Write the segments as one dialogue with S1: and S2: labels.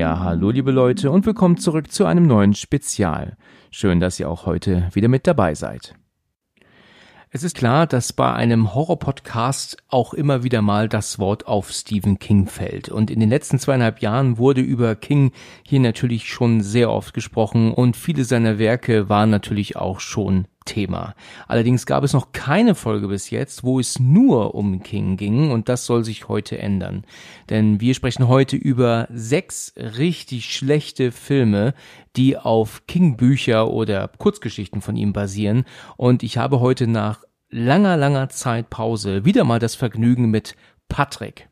S1: Ja, hallo liebe Leute und willkommen zurück zu einem neuen Spezial. Schön, dass ihr auch heute wieder mit dabei seid. Es ist klar, dass bei einem Horror-Podcast auch immer wieder mal das Wort auf Stephen King fällt. Und in den letzten zweieinhalb Jahren wurde über King hier natürlich schon sehr oft gesprochen und viele seiner Werke waren natürlich auch schon Thema. Allerdings gab es noch keine Folge bis jetzt, wo es nur um King ging und das soll sich heute ändern. Denn wir sprechen heute über sechs richtig schlechte Filme, die auf King-Bücher oder Kurzgeschichten von ihm basieren und ich habe heute nach langer, langer Zeit Pause wieder mal das Vergnügen mit Patrick.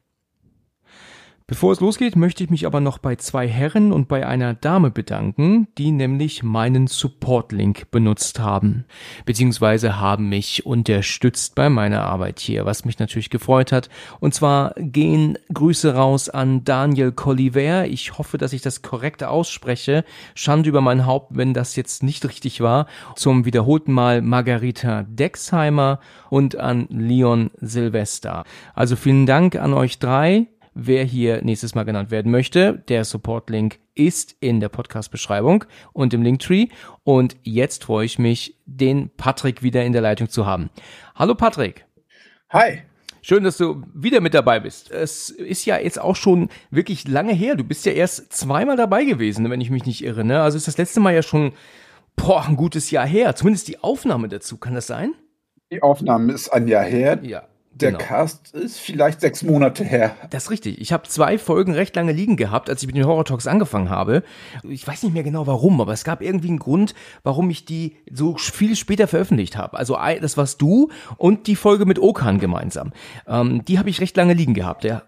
S1: Bevor es losgeht, möchte ich mich aber noch bei zwei Herren und bei einer Dame bedanken, die nämlich meinen Support-Link benutzt haben, beziehungsweise haben mich unterstützt bei meiner Arbeit hier, was mich natürlich gefreut hat. Und zwar gehen Grüße raus an Daniel Colliver. Ich hoffe, dass ich das korrekt ausspreche. Schande über mein Haupt, wenn das jetzt nicht richtig war. Zum wiederholten Mal Margarita Dexheimer und an Leon Silvester. Also vielen Dank an euch drei wer hier nächstes Mal genannt werden möchte. Der Support-Link ist in der Podcast-Beschreibung und im Linktree. Und jetzt freue ich mich, den Patrick wieder in der Leitung zu haben. Hallo Patrick.
S2: Hi.
S1: Schön, dass du wieder mit dabei bist. Es ist ja jetzt auch schon wirklich lange her. Du bist ja erst zweimal dabei gewesen, wenn ich mich nicht irre. Ne? Also ist das letzte Mal ja schon boah, ein gutes Jahr her. Zumindest die Aufnahme dazu. Kann das sein?
S2: Die Aufnahme ist ein Jahr her.
S1: Ja.
S2: Der
S1: Genau.
S2: Cast ist vielleicht sechs Monate her.
S1: Das ist richtig. Ich habe zwei Folgen recht lange liegen gehabt, als ich mit den Horror Talks angefangen habe. Ich weiß nicht mehr genau warum, aber es gab irgendwie einen Grund, warum ich die so viel später veröffentlicht habe. Also das warst du und die Folge mit Okan gemeinsam. Ähm, die habe ich recht lange liegen gehabt. Der,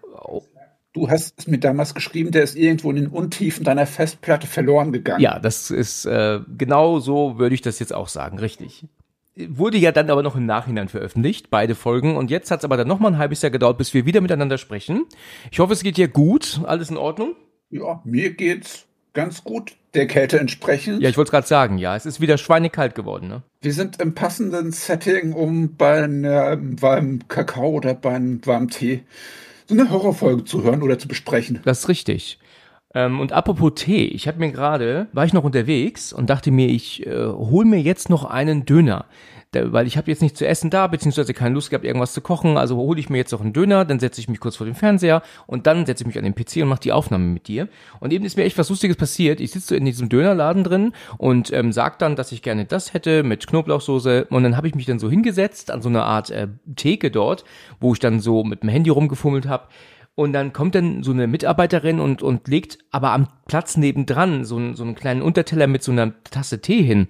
S2: Du hast es mir damals geschrieben, der ist irgendwo in den Untiefen deiner Festplatte verloren gegangen.
S1: ja, das ist äh, genau so würde ich das jetzt auch sagen, richtig. Wurde ja dann aber noch im Nachhinein veröffentlicht, beide Folgen. Und jetzt hat es aber dann noch mal ein halbes Jahr gedauert, bis wir wieder miteinander sprechen. Ich hoffe, es geht dir gut. Alles in Ordnung?
S2: Ja, mir geht's ganz gut, der Kälte entsprechend.
S1: Ja, ich wollte es gerade sagen, ja. Es ist wieder schweinekalt geworden, ne?
S2: Wir sind im passenden Setting, um bei einem warmen Kakao oder bei einem warmen Tee so eine Horrorfolge zu hören oder zu besprechen.
S1: Das ist richtig. Ähm, und apropos Tee, ich habe mir gerade, war ich noch unterwegs und dachte mir, ich äh, hol mir jetzt noch einen Döner. Da, weil ich habe jetzt nichts zu essen da, beziehungsweise keine Lust gehabt, irgendwas zu kochen. Also hole ich mir jetzt noch einen Döner, dann setze ich mich kurz vor den Fernseher und dann setze ich mich an den PC und mache die Aufnahme mit dir. Und eben ist mir echt was Lustiges passiert. Ich sitze so in diesem Dönerladen drin und ähm, sag dann, dass ich gerne das hätte mit Knoblauchsoße. Und dann habe ich mich dann so hingesetzt an so eine Art äh, Theke dort, wo ich dann so mit dem Handy rumgefummelt habe. Und dann kommt dann so eine Mitarbeiterin und, und legt aber am Platz nebendran so, einen- so einen kleinen Unterteller mit so einer Tasse Tee hin.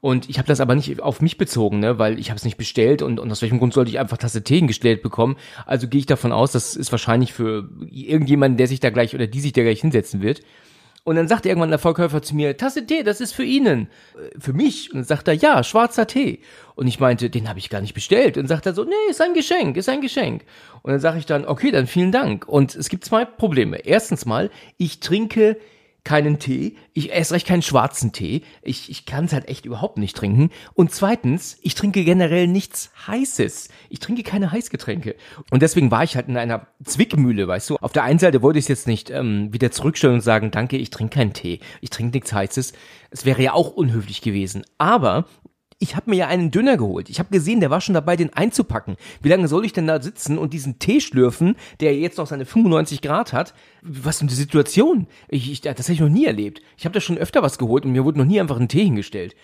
S1: Und ich habe das aber nicht auf mich bezogen, ne, weil ich habe es nicht bestellt und, und aus welchem Grund sollte ich einfach Tasse Tee hingestellt bekommen. Also gehe ich davon aus, das ist wahrscheinlich für irgendjemanden, der sich da gleich oder die sich da gleich hinsetzen wird. Und dann sagt irgendwann der Verkäufer zu mir, Tasse Tee, das ist für Ihnen. Äh, Für mich. Und dann sagt er, ja, schwarzer Tee. Und ich meinte, den habe ich gar nicht bestellt. Und sagt er so, nee, ist ein Geschenk, ist ein Geschenk. Und dann sage ich dann, okay, dann vielen Dank. Und es gibt zwei Probleme. Erstens mal, ich trinke keinen Tee, ich erst recht keinen schwarzen Tee. Ich, ich kann es halt echt überhaupt nicht trinken. Und zweitens, ich trinke generell nichts Heißes. Ich trinke keine Heißgetränke. Und deswegen war ich halt in einer Zwickmühle, weißt du. Auf der einen Seite wollte ich es jetzt nicht ähm, wieder zurückstellen und sagen, danke, ich trinke keinen Tee, ich trinke nichts Heißes. Es wäre ja auch unhöflich gewesen. Aber ich habe mir ja einen Döner geholt. Ich habe gesehen, der war schon dabei, den einzupacken. Wie lange soll ich denn da sitzen und diesen Tee schlürfen, der jetzt noch seine 95 Grad hat? Was für eine Situation? Ich, ich, das habe ich noch nie erlebt. Ich habe da schon öfter was geholt und mir wurde noch nie einfach ein Tee hingestellt.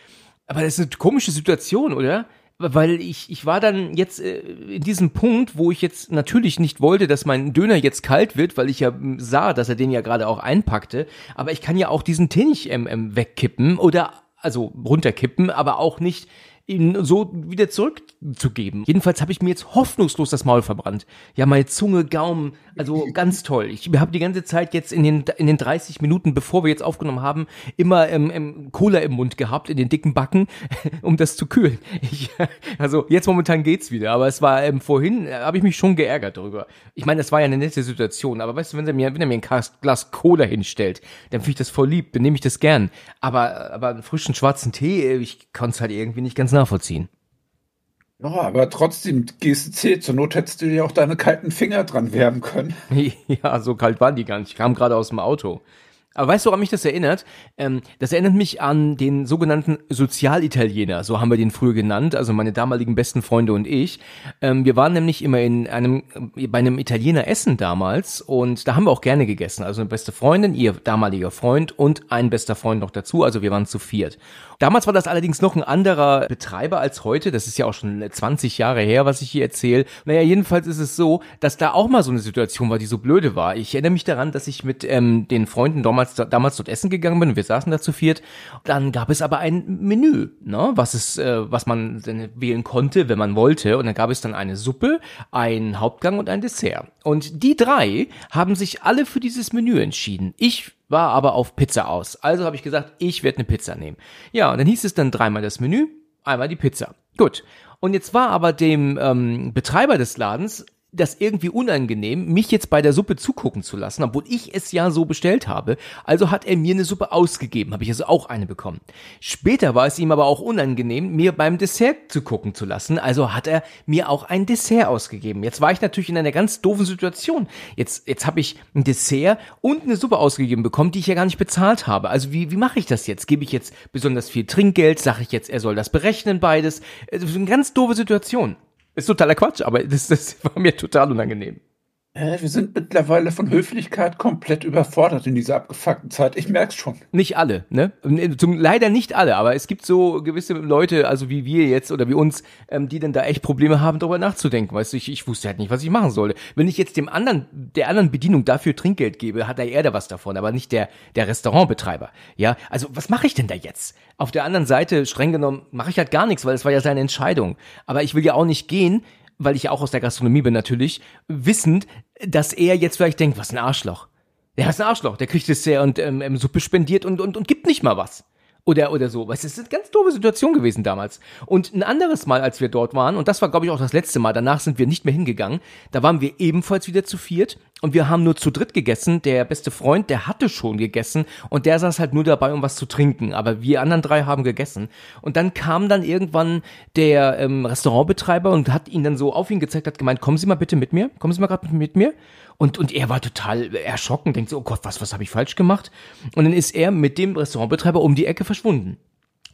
S1: Aber das ist eine komische Situation, oder? Weil ich, ich war dann jetzt äh, in diesem Punkt, wo ich jetzt natürlich nicht wollte, dass mein Döner jetzt kalt wird, weil ich ja ähm, sah, dass er den ja gerade auch einpackte. Aber ich kann ja auch diesen Tee nicht ähm, ähm, wegkippen oder also runterkippen, aber auch nicht ihn so wieder zurückzugeben. Jedenfalls habe ich mir jetzt hoffnungslos das Maul verbrannt. Ja, meine Zunge, Gaumen, also ganz toll. Ich habe die ganze Zeit jetzt in den, in den 30 Minuten, bevor wir jetzt aufgenommen haben, immer ähm, ähm, Cola im Mund gehabt, in den dicken Backen, um das zu kühlen. Ich, also jetzt momentan geht's wieder, aber es war ähm, vorhin, äh, habe ich mich schon geärgert darüber. Ich meine, das war ja eine nette Situation, aber weißt du, wenn er mir, wenn er mir ein Glas Cola hinstellt, dann finde ich das voll lieb, dann nehme ich das gern. Aber, aber einen frischen schwarzen Tee, äh, ich konnte es halt irgendwie nicht ganz nachvollziehen.
S2: Ja, aber trotzdem, GSC, zur Not hättest du dir auch deine kalten Finger dran wärmen können.
S1: Ja, so kalt waren die gar nicht. Ich kam gerade aus dem Auto. Aber weißt du, woran mich das erinnert? Ähm, das erinnert mich an den sogenannten Sozialitaliener, so haben wir den früher genannt, also meine damaligen besten Freunde und ich. Ähm, wir waren nämlich immer in einem, äh, bei einem Italiener essen damals und da haben wir auch gerne gegessen. Also eine beste Freundin, ihr damaliger Freund und ein bester Freund noch dazu, also wir waren zu viert. Damals war das allerdings noch ein anderer Betreiber als heute. Das ist ja auch schon 20 Jahre her, was ich hier erzähle. Naja, jedenfalls ist es so, dass da auch mal so eine Situation war, die so blöde war. Ich erinnere mich daran, dass ich mit ähm, den Freunden damals, damals dort essen gegangen bin wir saßen da zu viert. Dann gab es aber ein Menü, ne, was es, äh, was man wählen konnte, wenn man wollte. Und dann gab es dann eine Suppe, ein Hauptgang und ein Dessert. Und die drei haben sich alle für dieses Menü entschieden. Ich war aber auf Pizza aus. Also habe ich gesagt, ich werde eine Pizza nehmen. Ja, und dann hieß es dann dreimal das Menü, einmal die Pizza. Gut. Und jetzt war aber dem ähm, Betreiber des Ladens das irgendwie unangenehm, mich jetzt bei der Suppe zugucken zu lassen, obwohl ich es ja so bestellt habe. Also hat er mir eine Suppe ausgegeben, habe ich also auch eine bekommen. Später war es ihm aber auch unangenehm, mir beim Dessert zu gucken zu lassen, also hat er mir auch ein Dessert ausgegeben. Jetzt war ich natürlich in einer ganz doofen Situation. Jetzt, jetzt habe ich ein Dessert und eine Suppe ausgegeben bekommen, die ich ja gar nicht bezahlt habe. Also wie, wie mache ich das jetzt? Gebe ich jetzt besonders viel Trinkgeld? Sage ich jetzt, er soll das berechnen, beides? Das ist eine ganz doofe Situation. Ist totaler Quatsch, aber das, das war mir total unangenehm.
S2: Wir sind mittlerweile von Höflichkeit komplett überfordert in dieser abgefuckten Zeit. Ich merk's schon.
S1: Nicht alle, ne? Zum, leider nicht alle, aber es gibt so gewisse Leute, also wie wir jetzt oder wie uns, ähm, die dann da echt Probleme haben, darüber nachzudenken. Weißt du, ich, ich wusste halt nicht, was ich machen sollte. Wenn ich jetzt dem anderen, der anderen Bedienung dafür Trinkgeld gebe, hat er eher da was davon, aber nicht der, der Restaurantbetreiber. Ja, also was mache ich denn da jetzt? Auf der anderen Seite, streng genommen, mache ich halt gar nichts, weil es war ja seine Entscheidung. Aber ich will ja auch nicht gehen, weil ich ja auch aus der Gastronomie bin natürlich, wissend, dass er jetzt vielleicht denkt, was ein Arschloch. Der ist ein Arschloch, der kriegt Dessert und ähm, ähm, Suppe spendiert und, und, und gibt nicht mal was oder oder so. Es ist eine ganz doofe Situation gewesen damals. Und ein anderes Mal, als wir dort waren, und das war glaube ich auch das letzte Mal, danach sind wir nicht mehr hingegangen, da waren wir ebenfalls wieder zu viert und wir haben nur zu dritt gegessen. Der beste Freund, der hatte schon gegessen und der saß halt nur dabei, um was zu trinken. Aber wir anderen drei haben gegessen. Und dann kam dann irgendwann der ähm, Restaurantbetreiber und hat ihn dann so auf ihn gezeigt, hat gemeint, kommen Sie mal bitte mit mir, kommen Sie mal gerade mit mir. Und, und er war total erschrocken, denkt so, oh Gott, was, was habe ich falsch gemacht? Und dann ist er mit dem Restaurantbetreiber um die Ecke verschwunden.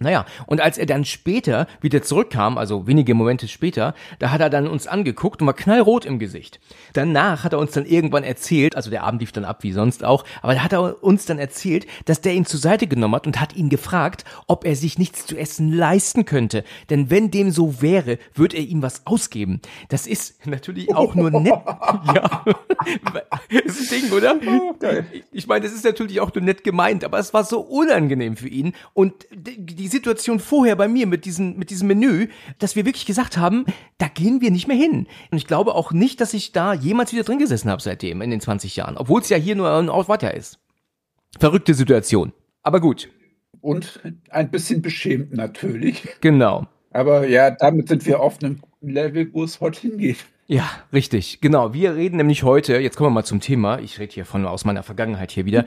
S1: Naja, und als er dann später wieder zurückkam, also wenige Momente später, da hat er dann uns angeguckt und war knallrot im Gesicht. Danach hat er uns dann irgendwann erzählt, also der Abend lief dann ab wie sonst auch, aber da hat er uns dann erzählt, dass der ihn zur Seite genommen hat und hat ihn gefragt, ob er sich nichts zu essen leisten könnte. Denn wenn dem so wäre, würde er ihm was ausgeben. Das ist natürlich auch nur nett. ja, das ist ein Ding, oder? Oh, ich meine, das ist natürlich auch nur nett gemeint, aber es war so unangenehm für ihn und die Situation vorher bei mir mit diesem, mit diesem Menü, dass wir wirklich gesagt haben, da gehen wir nicht mehr hin. Und ich glaube auch nicht, dass ich da jemals wieder drin gesessen habe seitdem in den 20 Jahren, obwohl es ja hier nur ein Ort weiter ist. Verrückte Situation. Aber gut.
S2: Und ein bisschen beschämt natürlich.
S1: Genau.
S2: Aber ja, damit sind wir auf einem Level, wo es heute hingeht.
S1: Ja, richtig. Genau. Wir reden nämlich heute, jetzt kommen wir mal zum Thema. Ich rede hier von aus meiner Vergangenheit hier wieder.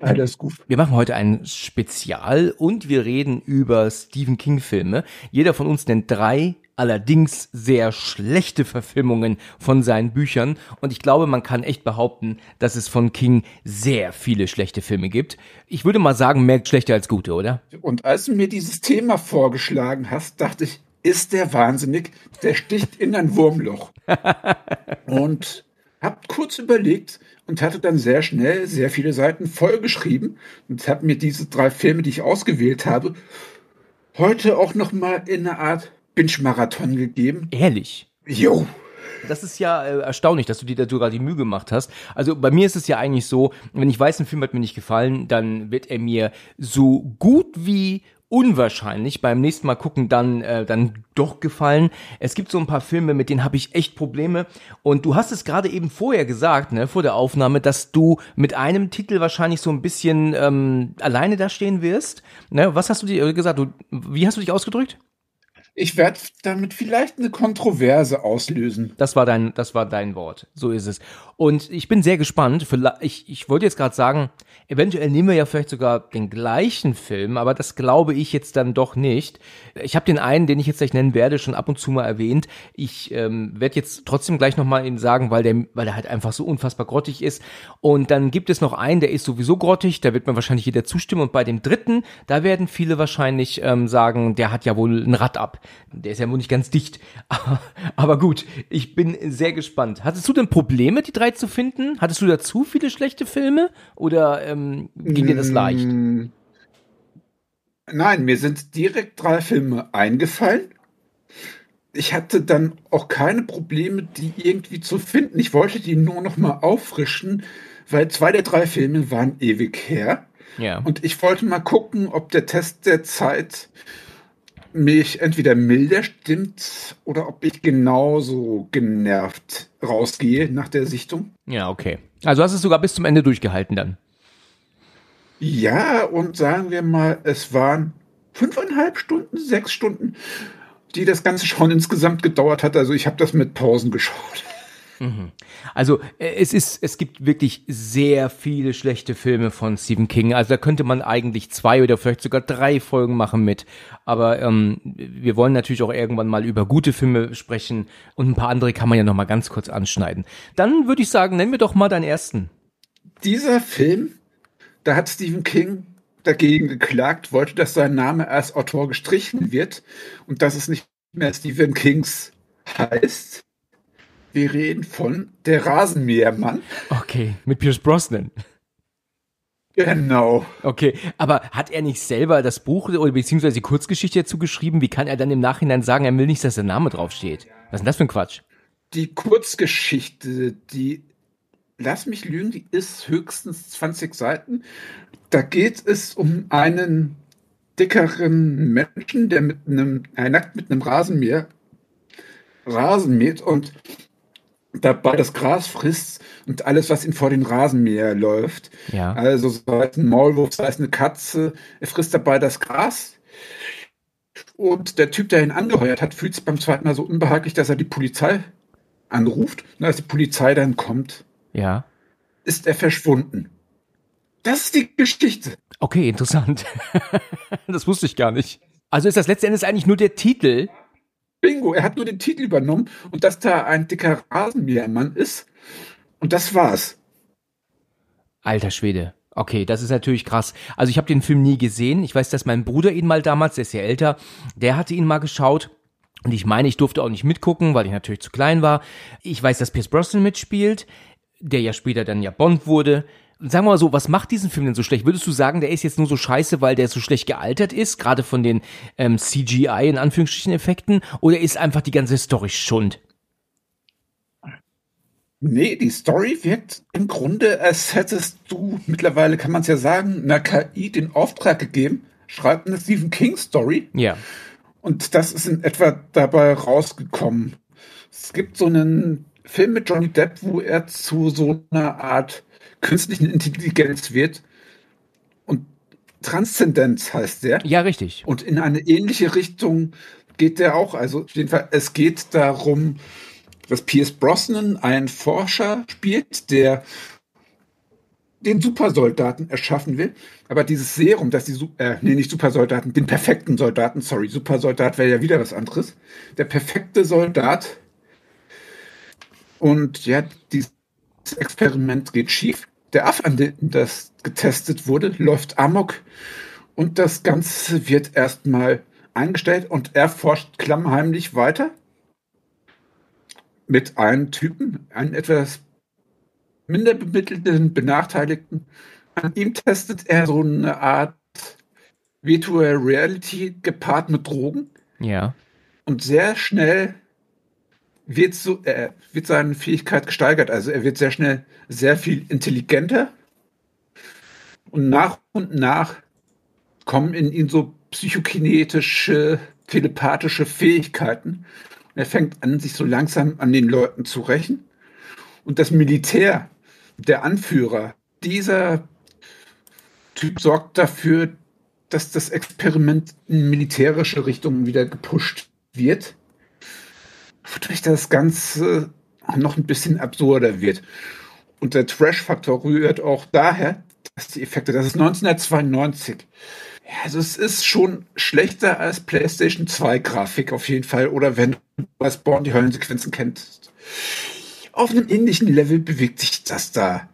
S2: Alles gut.
S1: Wir machen heute ein Spezial und wir reden über Stephen King Filme. Jeder von uns nennt drei allerdings sehr schlechte Verfilmungen von seinen Büchern. Und ich glaube, man kann echt behaupten, dass es von King sehr viele schlechte Filme gibt. Ich würde mal sagen, mehr schlechte als gute, oder?
S2: Und als du mir dieses Thema vorgeschlagen hast, dachte ich, ist der wahnsinnig, der sticht in ein Wurmloch. und hab kurz überlegt und hatte dann sehr schnell sehr viele Seiten vollgeschrieben und habe mir diese drei Filme, die ich ausgewählt habe, heute auch noch mal in eine Art Binge-Marathon gegeben.
S1: Ehrlich?
S2: Jo.
S1: Das ist ja äh, erstaunlich, dass du dir da sogar die Mühe gemacht hast. Also bei mir ist es ja eigentlich so, wenn ich weiß, ein Film hat mir nicht gefallen, dann wird er mir so gut wie unwahrscheinlich beim nächsten Mal gucken dann äh, dann doch gefallen. Es gibt so ein paar Filme, mit denen habe ich echt Probleme und du hast es gerade eben vorher gesagt, ne, vor der Aufnahme, dass du mit einem Titel wahrscheinlich so ein bisschen ähm, alleine da stehen wirst. Ne, was hast du dir gesagt? Du, wie hast du dich ausgedrückt?
S2: Ich werde damit vielleicht eine Kontroverse auslösen.
S1: Das war dein, das war dein Wort. So ist es. Und ich bin sehr gespannt. Ich, ich wollte jetzt gerade sagen, eventuell nehmen wir ja vielleicht sogar den gleichen Film, aber das glaube ich jetzt dann doch nicht. Ich habe den einen, den ich jetzt gleich nennen werde, schon ab und zu mal erwähnt. Ich ähm, werde jetzt trotzdem gleich nochmal eben sagen, weil der, weil der halt einfach so unfassbar grottig ist. Und dann gibt es noch einen, der ist sowieso grottig, da wird mir wahrscheinlich jeder zustimmen. Und bei dem dritten, da werden viele wahrscheinlich ähm, sagen, der hat ja wohl ein Rad ab. Der ist ja wohl nicht ganz dicht. Aber gut, ich bin sehr gespannt. Hattest du denn Probleme, die drei zu finden? Hattest du da zu viele schlechte Filme? Oder ähm, ging dir das leicht? Mm,
S2: nein, mir sind direkt drei Filme eingefallen. Ich hatte dann auch keine Probleme, die irgendwie zu finden. Ich wollte die nur noch mal auffrischen, weil zwei der drei Filme waren ewig her. Ja. Und ich wollte mal gucken, ob der Test der Zeit mich entweder milder stimmt oder ob ich genauso genervt rausgehe nach der Sichtung.
S1: Ja, okay. Also hast du es sogar bis zum Ende durchgehalten dann.
S2: Ja, und sagen wir mal, es waren fünfeinhalb Stunden, sechs Stunden, die das Ganze schon insgesamt gedauert hat. Also ich habe das mit Pausen geschaut.
S1: Mhm. Also äh, es ist, es gibt wirklich sehr viele schlechte Filme von Stephen King. Also da könnte man eigentlich zwei oder vielleicht sogar drei Folgen machen mit. Aber ähm, wir wollen natürlich auch irgendwann mal über gute Filme sprechen und ein paar andere kann man ja noch mal ganz kurz anschneiden. Dann würde ich sagen, nennen wir doch mal deinen ersten.
S2: Dieser Film, da hat Stephen King dagegen geklagt, wollte, dass sein Name als Autor gestrichen wird und dass es nicht mehr Stephen Kings heißt. Wir reden von Der Rasenmähermann.
S1: Okay, mit Pierce Brosnan.
S2: Genau.
S1: Okay, aber hat er nicht selber das Buch oder beziehungsweise die Kurzgeschichte dazu geschrieben? Wie kann er dann im Nachhinein sagen, er will nicht, dass der Name draufsteht? Was ist denn das für ein Quatsch?
S2: Die Kurzgeschichte, die, lass mich lügen, die ist höchstens 20 Seiten. Da geht es um einen dickeren Menschen, der mit einem, er nackt mit einem Rasenmäher Rasen mäht und dabei das Gras frisst und alles, was ihm vor den Rasenmäher läuft. Ja. Also sei es ein Maulwurf, sei es eine Katze, er frisst dabei das Gras. Und der Typ, der ihn angeheuert hat, fühlt sich beim zweiten Mal so unbehaglich, dass er die Polizei anruft. Und als die Polizei dann kommt,
S1: ja.
S2: ist er verschwunden. Das ist die Geschichte.
S1: Okay, interessant. das wusste ich gar nicht. Also ist das letzten Endes eigentlich nur der Titel,
S2: Bingo, er hat nur den Titel übernommen und dass da ein dicker Rasenmähermann ist. Und das war's.
S1: Alter Schwede. Okay, das ist natürlich krass. Also ich habe den Film nie gesehen. Ich weiß, dass mein Bruder ihn mal damals, der ist ja älter, der hatte ihn mal geschaut. Und ich meine, ich durfte auch nicht mitgucken, weil ich natürlich zu klein war. Ich weiß, dass Pierce Brosnan mitspielt, der ja später dann ja Bond wurde sagen wir mal so, was macht diesen Film denn so schlecht? Würdest du sagen, der ist jetzt nur so scheiße, weil der so schlecht gealtert ist, gerade von den ähm, CGI in Anführungsstrichen Effekten, oder ist einfach die ganze Story schund?
S2: Nee, die Story wirkt im Grunde, als hättest du, mittlerweile kann man es ja sagen, einer KI den Auftrag gegeben, schreibt eine Stephen King Story.
S1: Ja.
S2: Und das ist in etwa dabei rausgekommen. Es gibt so einen Film mit Johnny Depp, wo er zu so einer Art künstlichen Intelligenz wird. Und Transzendenz heißt der.
S1: Ja, richtig.
S2: Und in eine ähnliche Richtung geht der auch. Also auf jeden Fall, es geht darum, dass Pierce Brosnan einen Forscher spielt, der den Supersoldaten erschaffen will. Aber dieses Serum, dass die, äh, nee, nicht Supersoldaten, den perfekten Soldaten, sorry, Supersoldat wäre ja wieder was anderes. Der perfekte Soldat. Und ja, dieses Experiment geht schief der Affe, an dem das getestet wurde, läuft amok und das Ganze wird erstmal eingestellt und er forscht klammheimlich weiter mit einem Typen, einem etwas minder bemittelten, benachteiligten. An ihm testet er so eine Art Virtual Reality gepaart mit Drogen.
S1: Ja.
S2: Und sehr schnell wird, so, äh, wird seine Fähigkeit gesteigert. Also er wird sehr schnell sehr viel intelligenter. Und nach und nach kommen in ihn so psychokinetische, telepathische Fähigkeiten. Und er fängt an, sich so langsam an den Leuten zu rächen. Und das Militär, der Anführer, dieser Typ sorgt dafür, dass das Experiment in militärische Richtungen wieder gepusht wird, wodurch das Ganze noch ein bisschen absurder wird. Und der Trash-Faktor rührt auch daher, dass die Effekte, das ist 1992. Ja, also es ist schon schlechter als PlayStation 2 Grafik auf jeden Fall. Oder wenn du als Born die Höllensequenzen kennst. Auf einem ähnlichen Level bewegt sich das da.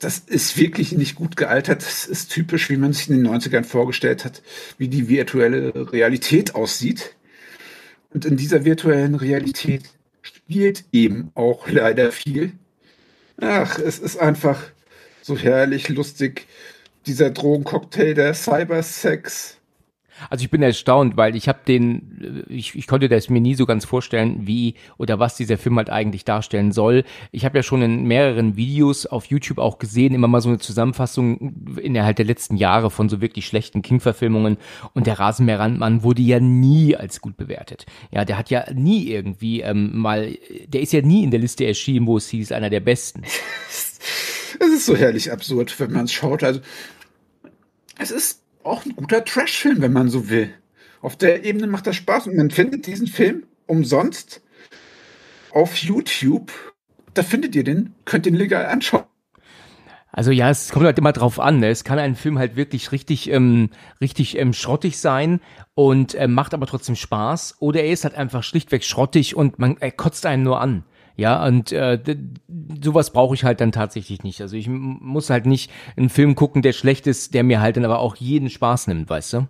S2: Das ist wirklich nicht gut gealtert. Das ist typisch, wie man sich in den 90ern vorgestellt hat, wie die virtuelle Realität aussieht. Und in dieser virtuellen Realität spielt eben auch leider viel. Ach, es ist einfach so herrlich lustig. Dieser Drogencocktail der Cybersex.
S1: Also ich bin erstaunt, weil ich habe den, äh, ich, ich konnte das mir nie so ganz vorstellen, wie oder was dieser Film halt eigentlich darstellen soll. Ich habe ja schon in mehreren Videos auf YouTube auch gesehen, immer mal so eine Zusammenfassung innerhalb der letzten Jahre von so wirklich schlechten King-Verfilmungen und der Rasenmäherrandmann wurde ja nie als gut bewertet. Ja, der hat ja nie irgendwie ähm, mal, der ist ja nie in der Liste erschienen, wo es hieß, einer der besten.
S2: Es ist so herrlich absurd, wenn man es schaut. Also es ist auch ein guter Trash-Film, wenn man so will. Auf der Ebene macht das Spaß und man findet diesen Film umsonst auf YouTube. Da findet ihr den, könnt den legal anschauen.
S1: Also ja, es kommt halt immer drauf an. Ne? Es kann ein Film halt wirklich richtig, ähm, richtig ähm, schrottig sein und ähm, macht aber trotzdem Spaß. Oder er ist halt einfach schlichtweg schrottig und man er kotzt einen nur an. Ja, und äh, sowas brauche ich halt dann tatsächlich nicht. Also ich muss halt nicht einen Film gucken, der schlecht ist, der mir halt dann aber auch jeden Spaß nimmt, weißt du?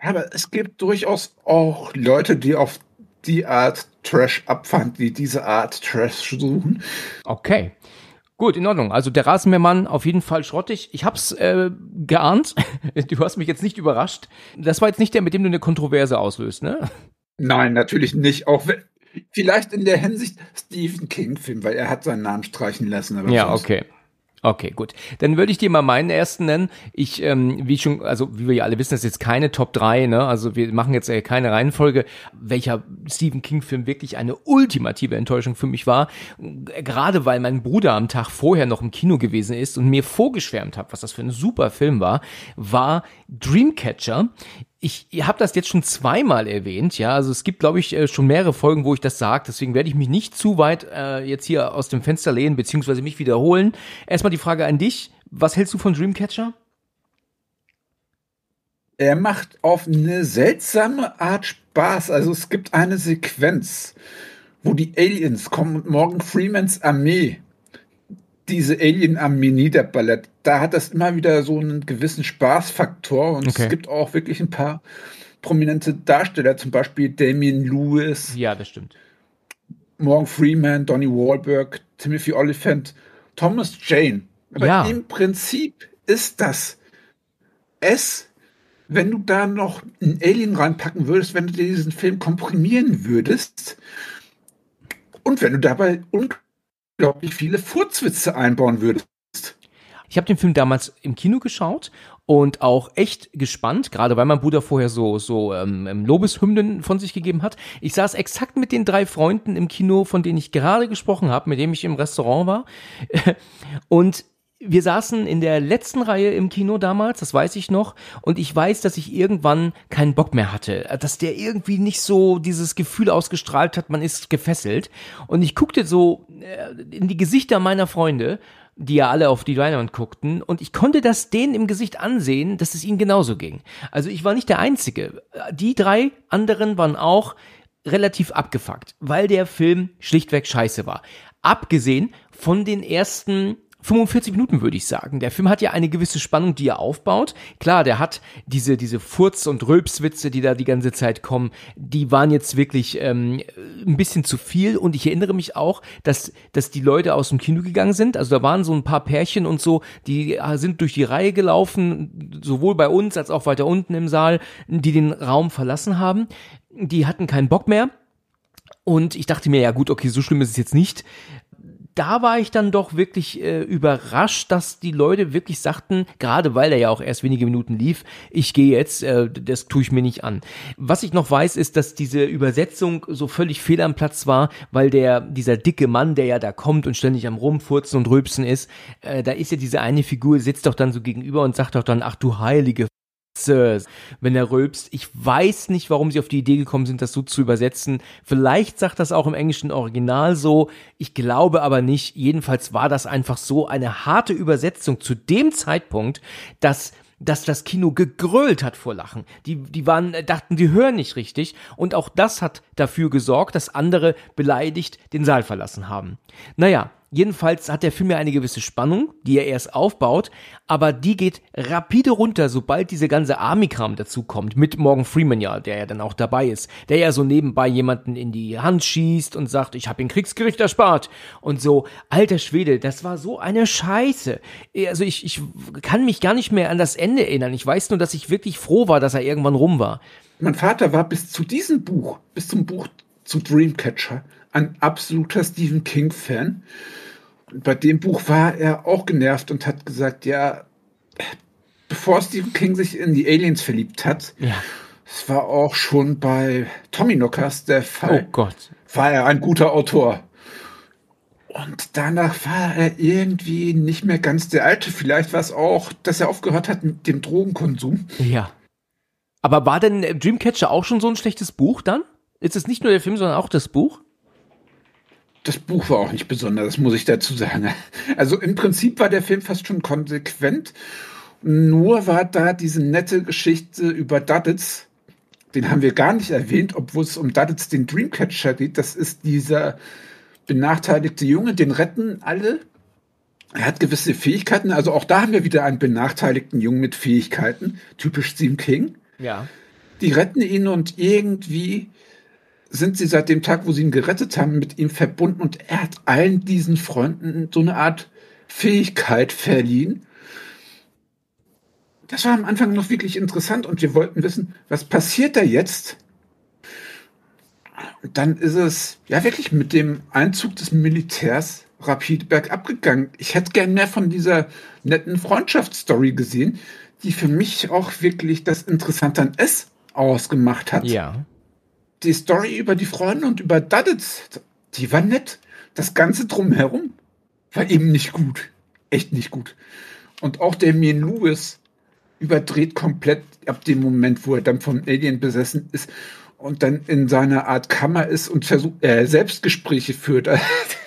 S2: Aber es gibt durchaus auch Leute, die auf die Art Trash abfahren, die diese Art Trash suchen.
S1: Okay. Gut, in Ordnung. Also der Rasenmähermann auf jeden Fall schrottig. Ich hab's äh, geahnt. Du hast mich jetzt nicht überrascht. Das war jetzt nicht der, mit dem du eine Kontroverse auslöst, ne?
S2: Nein, natürlich nicht. Auch wenn, Vielleicht in der Hinsicht Stephen King-Film, weil er hat seinen Namen streichen lassen.
S1: ja, okay. Okay, gut. Dann würde ich dir mal meinen ersten nennen. Ich, ähm, wie schon, also wie wir ja alle wissen, das ist jetzt keine Top 3, ne? Also wir machen jetzt äh, keine Reihenfolge, welcher Stephen King-Film wirklich eine ultimative Enttäuschung für mich war. Gerade weil mein Bruder am Tag vorher noch im Kino gewesen ist und mir vorgeschwärmt hat, was das für ein super Film war, war Dreamcatcher ich habe das jetzt schon zweimal erwähnt, ja. Also es gibt, glaube ich, äh, schon mehrere Folgen, wo ich das sage. Deswegen werde ich mich nicht zu weit äh, jetzt hier aus dem Fenster lehnen, beziehungsweise mich wiederholen. Erstmal die Frage an dich. Was hältst du von Dreamcatcher?
S2: Er macht auf eine seltsame Art Spaß. Also es gibt eine Sequenz, wo die Aliens kommen und Morgan Freemans Armee diese Alien-Armee niederballert, da hat das immer wieder so einen gewissen Spaßfaktor und okay. es gibt auch wirklich ein paar prominente Darsteller, zum Beispiel Damien Lewis.
S1: Ja, das stimmt.
S2: Morgan Freeman, Donny Wahlberg, Timothy Oliphant, Thomas Jane. Aber ja. im Prinzip ist das es, wenn du da noch einen Alien reinpacken würdest, wenn du diesen Film komprimieren würdest und wenn du dabei unglaublich viele Furzwitze einbauen würdest.
S1: Ich habe den Film damals im Kino geschaut und auch echt gespannt, gerade weil mein Bruder vorher so so ähm, ähm Lobeshymnen von sich gegeben hat. Ich saß exakt mit den drei Freunden im Kino, von denen ich gerade gesprochen habe, mit dem ich im Restaurant war. und wir saßen in der letzten Reihe im Kino damals, das weiß ich noch, und ich weiß, dass ich irgendwann keinen Bock mehr hatte, dass der irgendwie nicht so dieses Gefühl ausgestrahlt hat, man ist gefesselt. Und ich guckte so äh, in die Gesichter meiner Freunde, die ja alle auf die Leinwand guckten, und ich konnte das denen im Gesicht ansehen, dass es ihnen genauso ging. Also ich war nicht der Einzige. Die drei anderen waren auch relativ abgefuckt, weil der Film schlichtweg scheiße war. Abgesehen von den ersten 45 Minuten würde ich sagen. Der Film hat ja eine gewisse Spannung, die er aufbaut. Klar, der hat diese, diese Furz- und Rülpswitze, die da die ganze Zeit kommen, die waren jetzt wirklich ähm, ein bisschen zu viel. Und ich erinnere mich auch, dass, dass die Leute aus dem Kino gegangen sind. Also da waren so ein paar Pärchen und so, die sind durch die Reihe gelaufen, sowohl bei uns als auch weiter unten im Saal, die den Raum verlassen haben. Die hatten keinen Bock mehr. Und ich dachte mir, ja gut, okay, so schlimm ist es jetzt nicht da war ich dann doch wirklich äh, überrascht, dass die Leute wirklich sagten, gerade weil er ja auch erst wenige Minuten lief, ich gehe jetzt, äh, das tue ich mir nicht an. Was ich noch weiß, ist, dass diese Übersetzung so völlig fehl am Platz war, weil der, dieser dicke Mann, der ja da kommt und ständig am Rumfurzen und Rülpsen ist, äh, da ist ja diese eine Figur, sitzt doch dann so gegenüber und sagt doch dann, ach du heilige wenn er rülpst. Ich weiß nicht, warum sie auf die Idee gekommen sind, das so zu übersetzen. Vielleicht sagt das auch im englischen Original so. Ich glaube aber nicht. Jedenfalls war das einfach so eine harte Übersetzung zu dem Zeitpunkt, dass dass das Kino gegrölt hat vor Lachen. Die, die waren, dachten, die hören nicht richtig. Und auch das hat dafür gesorgt, dass andere beleidigt den Saal verlassen haben. Naja, Jedenfalls hat der Film ja eine gewisse Spannung, die er erst aufbaut, aber die geht rapide runter, sobald diese ganze Army-Kram dazukommt, mit Morgan Freeman ja, der ja dann auch dabei ist, der ja so nebenbei jemanden in die Hand schießt und sagt, ich habe ihn Kriegsgericht erspart und so, alter Schwede, das war so eine Scheiße. Also ich, ich kann mich gar nicht mehr an das Ende erinnern. Ich weiß nur, dass ich wirklich froh war, dass er irgendwann rum war.
S2: Mein Vater war bis zu diesem Buch, bis zum Buch zu Dreamcatcher, ein absoluter Stephen King-Fan bei dem Buch war er auch genervt und hat gesagt, ja, bevor Stephen King sich in die Aliens verliebt hat, ja. es war auch schon bei Tommy Knockers der Fall.
S1: Oh Gott.
S2: War er ein guter Autor. Und danach war er irgendwie nicht mehr ganz der Alte. Vielleicht war es auch, dass er aufgehört hat mit dem Drogenkonsum.
S1: Ja. Aber war denn Dreamcatcher auch schon so ein schlechtes Buch dann? Ist es nicht nur der Film, sondern auch das Buch?
S2: Das Buch war auch nicht besonders, muss ich dazu sagen. Also im Prinzip war der Film fast schon konsequent. Nur war da diese nette Geschichte über Duddits. Den haben wir gar nicht erwähnt, obwohl es um Duddits den Dreamcatcher geht. Das ist dieser benachteiligte Junge, den retten alle. Er hat gewisse Fähigkeiten. Also auch da haben wir wieder einen benachteiligten Jungen mit Fähigkeiten. Typisch Stephen King.
S1: Ja.
S2: Die retten ihn und irgendwie sind sie seit dem Tag, wo sie ihn gerettet haben, mit ihm verbunden und er hat allen diesen Freunden so eine Art Fähigkeit verliehen. Das war am Anfang noch wirklich interessant und wir wollten wissen, was passiert da jetzt? Und dann ist es ja wirklich mit dem Einzug des Militärs rapid bergab gegangen. Ich hätte gern mehr von dieser netten Freundschaftsstory gesehen, die für mich auch wirklich das Interessante an S ausgemacht hat.
S1: Ja
S2: die Story über die Freunde und über Duddits, die war nett. Das Ganze drumherum war eben nicht gut. Echt nicht gut. Und auch der Mir Lewis überdreht komplett ab dem Moment, wo er dann vom Alien besessen ist und dann in seiner Art Kammer ist und versucht, äh, Selbstgespräche führt.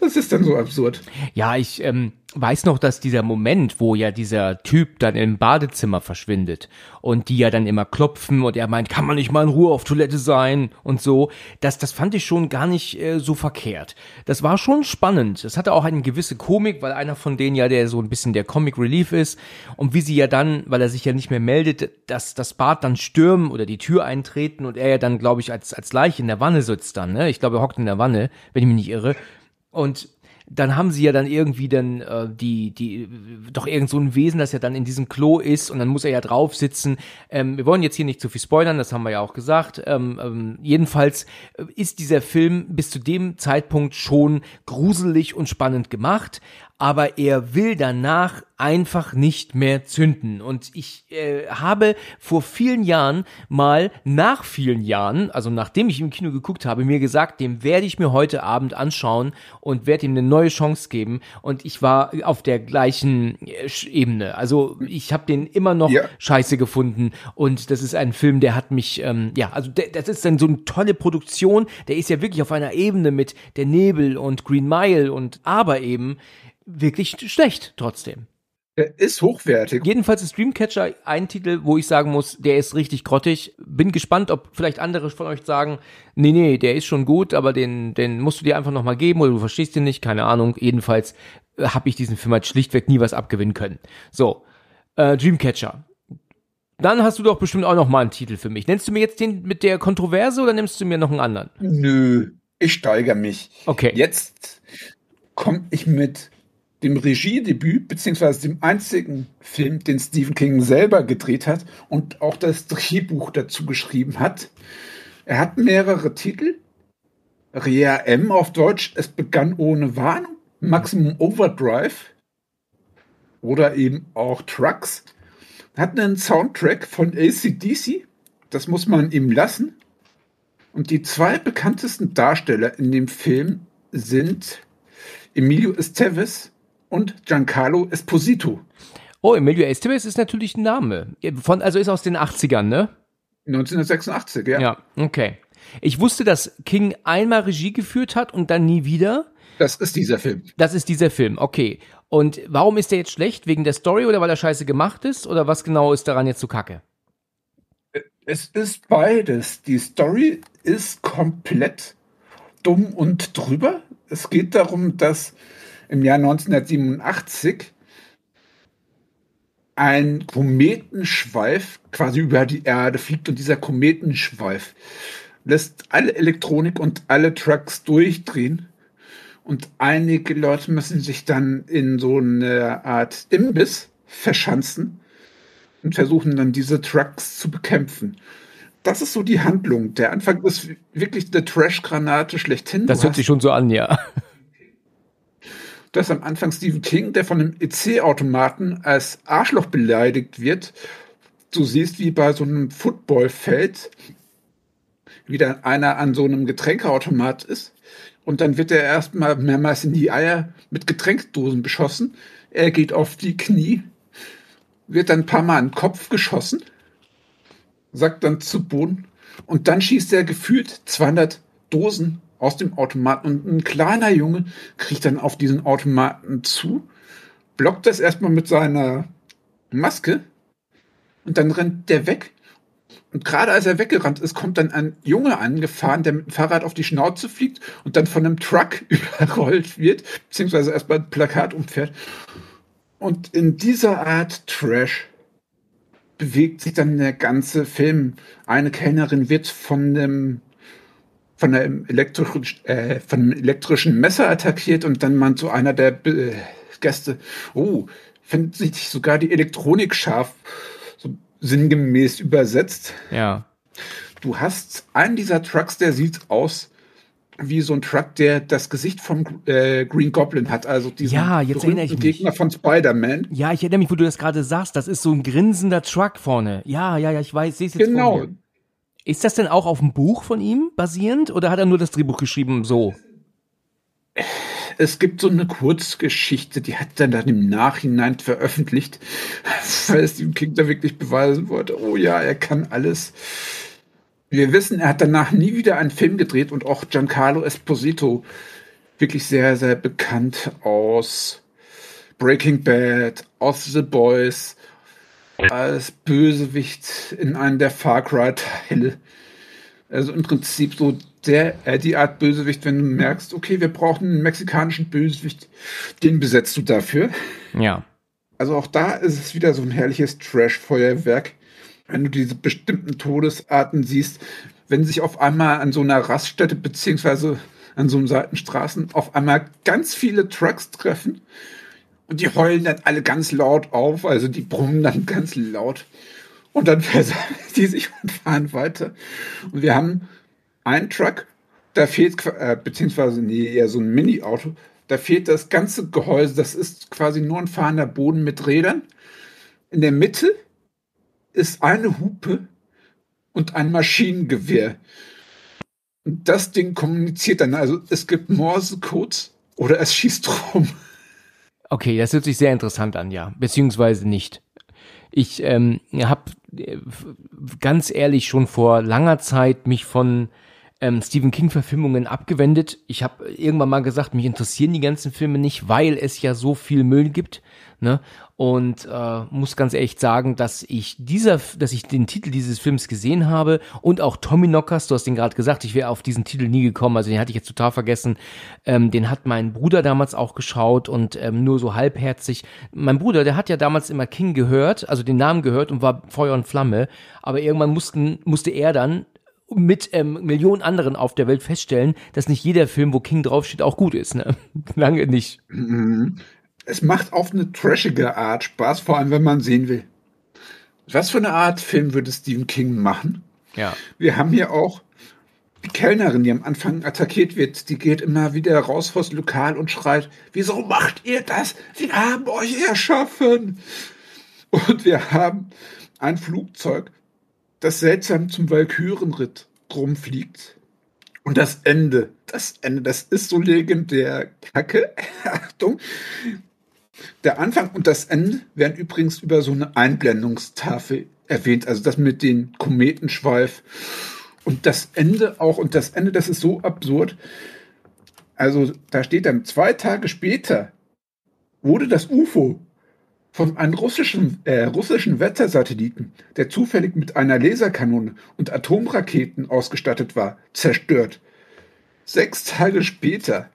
S2: Das ist dann so absurd.
S1: Ja, ich ähm, weiß noch, dass dieser Moment, wo ja dieser Typ dann im Badezimmer verschwindet und die ja dann immer klopfen und er meint, kann man nicht mal in Ruhe auf Toilette sein und so, das, das fand ich schon gar nicht äh, so verkehrt. Das war schon spannend. Das hatte auch eine gewisse Komik, weil einer von denen ja der so ein bisschen der Comic Relief ist und wie sie ja dann, weil er sich ja nicht mehr meldet, dass das Bad dann stürmen oder die Tür eintreten und er ja dann, glaube ich, als, als Leiche in der Wanne sitzt dann, ne? Ich glaube, er hockt in der Wanne, wenn ich mich nicht irre. Und dann haben sie ja dann irgendwie dann äh, die die doch irgend so ein Wesen, das ja dann in diesem Klo ist und dann muss er ja drauf sitzen. Ähm, wir wollen jetzt hier nicht zu viel spoilern, das haben wir ja auch gesagt. Ähm, ähm, jedenfalls ist dieser Film bis zu dem Zeitpunkt schon gruselig und spannend gemacht, aber er will danach einfach nicht mehr zünden. Und ich äh, habe vor vielen Jahren mal nach vielen Jahren, also nachdem ich im Kino geguckt habe, mir gesagt, dem werde ich mir heute Abend anschauen und werde ihm eine neue Chance geben. Und ich war auf der gleichen äh, Ebene. Also ich habe den immer noch ja. scheiße gefunden. Und das ist ein Film, der hat mich, ähm, ja, also der, das ist dann so eine tolle Produktion. Der ist ja wirklich auf einer Ebene mit Der Nebel und Green Mile und aber eben wirklich schlecht trotzdem.
S2: Der ist hochwertig.
S1: Jedenfalls ist Dreamcatcher ein Titel, wo ich sagen muss, der ist richtig grottig. Bin gespannt, ob vielleicht andere von euch sagen, nee, nee, der ist schon gut, aber den, den musst du dir einfach nochmal geben oder du verstehst ihn nicht, keine Ahnung. Jedenfalls äh, habe ich diesen Film halt schlichtweg nie was abgewinnen können. So, äh, Dreamcatcher. Dann hast du doch bestimmt auch noch mal einen Titel für mich. Nennst du mir jetzt den mit der Kontroverse oder nimmst du mir noch einen anderen?
S2: Nö, ich steigere mich.
S1: Okay.
S2: Jetzt komme ich mit dem Regiedebüt, beziehungsweise dem einzigen Film, den Stephen King selber gedreht hat und auch das Drehbuch dazu geschrieben hat. Er hat mehrere Titel. Rea M auf Deutsch, es begann ohne Warnung. Maximum Overdrive oder eben auch Trucks hat einen Soundtrack von ACDC. Das muss man ihm lassen. Und die zwei bekanntesten Darsteller in dem Film sind Emilio Estevez und Giancarlo Esposito.
S1: Oh, Emilio Estevez ist natürlich ein Name. Von, also ist aus den 80ern, ne?
S2: 1986, ja.
S1: Ja, okay. Ich wusste, dass King einmal Regie geführt hat und dann nie wieder.
S2: Das ist dieser Film.
S1: Das ist dieser Film, okay. Und warum ist der jetzt schlecht? Wegen der Story oder weil er scheiße gemacht ist? Oder was genau ist daran jetzt so kacke?
S2: Es ist beides. Die Story ist komplett dumm und drüber. Es geht darum, dass im Jahr 1987 ein Kometenschweif quasi über die Erde fliegt und dieser Kometenschweif lässt alle Elektronik und alle Trucks durchdrehen und einige Leute müssen sich dann in so eine Art Imbiss verschanzen und versuchen dann diese Trucks zu bekämpfen. Das ist so die Handlung. Der Anfang ist wirklich eine Trash-Granate schlechthin.
S1: Das hört sich schon so an, ja.
S2: Du hast am Anfang Stephen King, der von einem EC-Automaten als Arschloch beleidigt wird. Du siehst, wie bei so einem Footballfeld wieder einer an so einem Getränkeautomat ist. Und dann wird er erstmal mehrmals in die Eier mit Getränkdosen beschossen. Er geht auf die Knie, wird dann ein paar Mal in den Kopf geschossen, sagt dann zu Boden und dann schießt er gefühlt 200 Dosen aus dem Automaten und ein kleiner Junge kriegt dann auf diesen Automaten zu, blockt das erstmal mit seiner Maske und dann rennt der weg. Und gerade als er weggerannt ist, kommt dann ein Junge angefahren, der mit dem Fahrrad auf die Schnauze fliegt und dann von einem Truck überrollt wird, beziehungsweise erstmal ein Plakat umfährt. Und in dieser Art Trash bewegt sich dann der ganze Film. Eine Kellnerin wird von einem von einem elektrischen, äh, von einem elektrischen Messer attackiert und dann meint so einer der äh, Gäste, oh, findet sich sogar die Elektronik scharf, so sinngemäß übersetzt.
S1: Ja.
S2: Du hast einen dieser Trucks, der sieht aus wie so ein Truck, der das Gesicht vom äh, Green Goblin hat, also diesen
S1: ja, jetzt erinnere ich
S2: mich. Gegner von Spider-Man.
S1: Ja, ich erinnere mich, wo du das gerade sagst. Das ist so ein grinsender Truck vorne. Ja, ja, ja, ich weiß, sehe es jetzt
S2: Genau.
S1: Ist das denn auch auf dem Buch von ihm basierend oder hat er nur das Drehbuch geschrieben so?
S2: Es gibt so eine Kurzgeschichte, die hat er dann im Nachhinein veröffentlicht, weil Stephen King da wirklich beweisen wollte, oh ja, er kann alles. Wir wissen, er hat danach nie wieder einen Film gedreht und auch Giancarlo Esposito, wirklich sehr, sehr bekannt aus Breaking Bad, aus The Boys, als Bösewicht in einem der Far Cry-Teile. Also im Prinzip so der, äh, die Art Bösewicht, wenn du merkst, okay, wir brauchen einen mexikanischen Bösewicht, den besetzt du dafür.
S1: Ja.
S2: Also auch da ist es wieder so ein herrliches Trash-Feuerwerk wenn du diese bestimmten Todesarten siehst, wenn sich auf einmal an so einer Raststätte beziehungsweise an so einem Seitenstraßen auf einmal ganz viele Trucks treffen und die heulen dann alle ganz laut auf, also die brummen dann ganz laut und dann versammeln die sich und fahren weiter. Und wir haben einen Truck, da fehlt, äh, beziehungsweise nee, eher so ein Mini-Auto, da fehlt das ganze Gehäuse, das ist quasi nur ein fahrender Boden mit Rädern. In der Mitte ist eine Hupe und ein Maschinengewehr. Und das Ding kommuniziert dann. Also es gibt Morse-Codes oder es schießt rum.
S1: Okay, das hört sich sehr interessant an, ja. Beziehungsweise nicht. Ich ähm, habe äh, ganz ehrlich schon vor langer Zeit mich von ähm, Stephen King-Verfilmungen abgewendet. Ich habe irgendwann mal gesagt, mich interessieren die ganzen Filme nicht, weil es ja so viel Müll gibt. Ne? Und äh, muss ganz ehrlich sagen, dass ich dieser, dass ich den Titel dieses Films gesehen habe und auch Tommy Knockers, du hast den gerade gesagt, ich wäre auf diesen Titel nie gekommen, also den hatte ich jetzt total vergessen. Ähm, den hat mein Bruder damals auch geschaut und ähm, nur so halbherzig. Mein Bruder, der hat ja damals immer King gehört, also den Namen gehört und war Feuer und Flamme, aber irgendwann mussten, musste er dann mit ähm, Millionen anderen auf der Welt feststellen, dass nicht jeder Film, wo King draufsteht, auch gut ist. Ne? Lange nicht.
S2: Es macht auf eine trashige Art Spaß, vor allem wenn man sehen will. Was für eine Art Film würde Stephen King machen?
S1: Ja.
S2: Wir haben hier auch die Kellnerin, die am Anfang attackiert wird, die geht immer wieder raus vors Lokal und schreit, wieso macht ihr das? Wir haben euch erschaffen. Und wir haben ein Flugzeug, das seltsam zum Walkürenritt rumfliegt. Und das Ende, das Ende, das ist so legendär. Kacke, Achtung. Der Anfang und das Ende werden übrigens über so eine Einblendungstafel erwähnt, also das mit dem Kometenschweif und das Ende auch, und das Ende, das ist so absurd. Also da steht dann zwei Tage später wurde das UFO von einem russischen, äh, russischen Wettersatelliten, der zufällig mit einer Laserkanone und Atomraketen ausgestattet war, zerstört. Sechs Tage später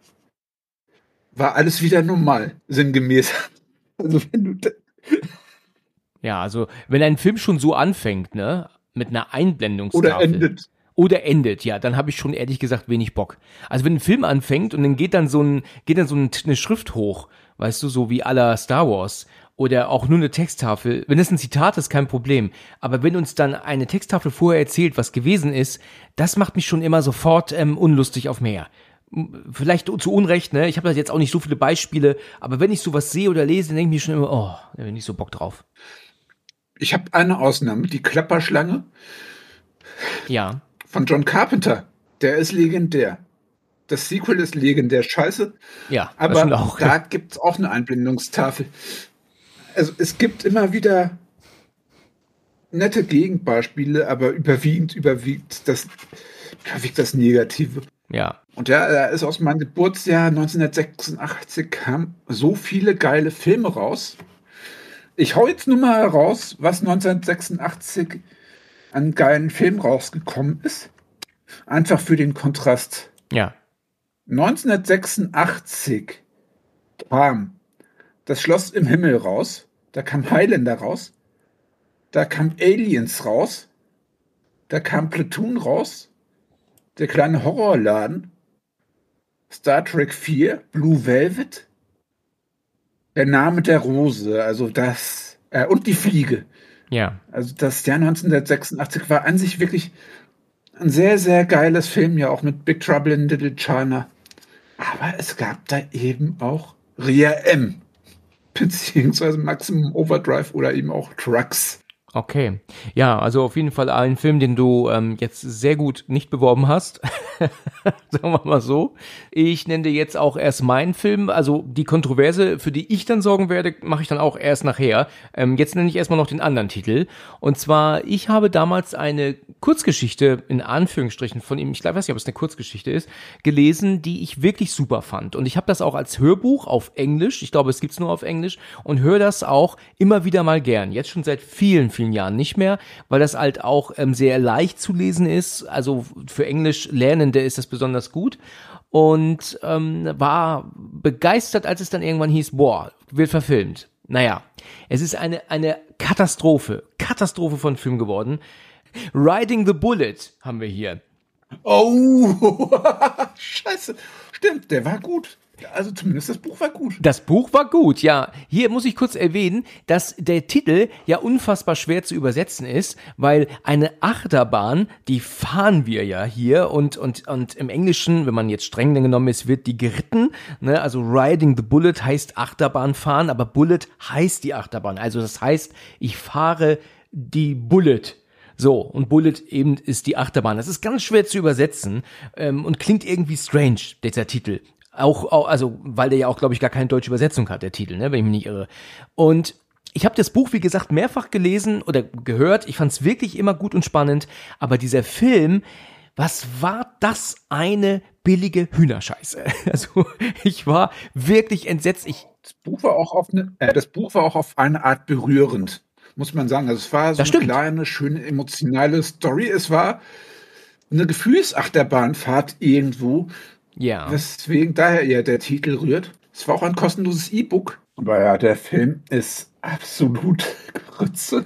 S2: war alles wieder normal, sinngemäß. Also wenn du
S1: ja, also wenn ein Film schon so anfängt, ne, mit einer Einblendungstafel.
S2: Oder endet.
S1: Oder endet, ja, dann habe ich schon ehrlich gesagt wenig Bock. Also wenn ein Film anfängt und dann geht dann so ein, geht dann so eine Schrift hoch, weißt du, so wie aller Star Wars oder auch nur eine Texttafel. Wenn es ein Zitat ist, kein Problem. Aber wenn uns dann eine Texttafel vorher erzählt, was gewesen ist, das macht mich schon immer sofort ähm, unlustig auf mehr. Vielleicht zu Unrecht, ne? Ich habe da jetzt auch nicht so viele Beispiele, aber wenn ich sowas sehe oder lese, denke ich mir schon immer, oh, da bin ich nicht so Bock drauf.
S2: Ich habe eine Ausnahme, die Klapperschlange.
S1: Ja.
S2: Von John Carpenter. Der ist legendär. Das Sequel ist legendär scheiße.
S1: Ja,
S2: aber auch. da gibt es auch eine Einblendungstafel also es gibt immer wieder nette Gegenbeispiele, aber überwiegend überwiegt das, überwiegt das Negative.
S1: Ja.
S2: Und ja, da ist aus meinem Geburtsjahr 1986 kamen so viele geile Filme raus. Ich hau jetzt nur mal heraus, was 1986 an geilen Filmen rausgekommen ist. Einfach für den Kontrast.
S1: Ja.
S2: 1986 kam das Schloss im Himmel raus. Da kam Highlander raus. Da kam Aliens raus. Da kam Platoon raus. Der kleine Horrorladen. Star Trek 4, Blue Velvet. Der Name der Rose, also das. Äh, und die Fliege.
S1: Ja.
S2: Also das Jahr 1986 war an sich wirklich ein sehr, sehr geiles Film, ja auch mit Big Trouble in Little China. Aber es gab da eben auch Ria M beziehungsweise Maximum Overdrive oder eben auch Trucks.
S1: Okay. Ja, also auf jeden Fall ein Film, den du ähm, jetzt sehr gut nicht beworben hast. Sagen wir mal so. Ich nenne dir jetzt auch erst meinen Film. Also die Kontroverse, für die ich dann sorgen werde, mache ich dann auch erst nachher. Ähm, jetzt nenne ich erstmal noch den anderen Titel. Und zwar, ich habe damals eine Kurzgeschichte, in Anführungsstrichen, von ihm, ich weiß nicht, ob es eine Kurzgeschichte ist, gelesen, die ich wirklich super fand. Und ich habe das auch als Hörbuch auf Englisch. Ich glaube, es gibt's nur auf Englisch. Und höre das auch immer wieder mal gern. Jetzt schon seit vielen, vielen vielen Jahren nicht mehr, weil das halt auch ähm, sehr leicht zu lesen ist. Also für Englisch Lernende ist das besonders gut. Und ähm, war begeistert, als es dann irgendwann hieß, boah, wird verfilmt. Naja, es ist eine, eine Katastrophe, Katastrophe von Film geworden. Riding the Bullet haben wir hier.
S2: Oh, scheiße. Stimmt, der war gut. Also zumindest das Buch war gut.
S1: Das Buch war gut, ja. Hier muss ich kurz erwähnen, dass der Titel ja unfassbar schwer zu übersetzen ist, weil eine Achterbahn, die fahren wir ja hier und, und, und im Englischen, wenn man jetzt streng genommen ist, wird die geritten. Ne? Also Riding the Bullet heißt Achterbahn fahren, aber Bullet heißt die Achterbahn. Also das heißt, ich fahre die Bullet. So, und Bullet eben ist die Achterbahn. Das ist ganz schwer zu übersetzen ähm, und klingt irgendwie strange, dieser Titel. Auch, auch also, weil der ja auch, glaube ich, gar keine deutsche Übersetzung hat, der Titel, ne, wenn ich mich nicht irre. Und ich habe das Buch, wie gesagt, mehrfach gelesen oder gehört. Ich fand es wirklich immer gut und spannend. Aber dieser Film, was war das eine billige Hühnerscheiße? Also ich war wirklich entsetzt. Ich
S2: das Buch war auch auf eine, äh, das Buch war auch auf eine Art berührend, muss man sagen. Also es war so eine kleine, schöne, emotionale Story. Es war eine Gefühlsachterbahnfahrt irgendwo,
S1: ja.
S2: Deswegen daher eher der Titel rührt. Es war auch ein kostenloses E-Book. Aber ja, der Film ist absolut Grütze.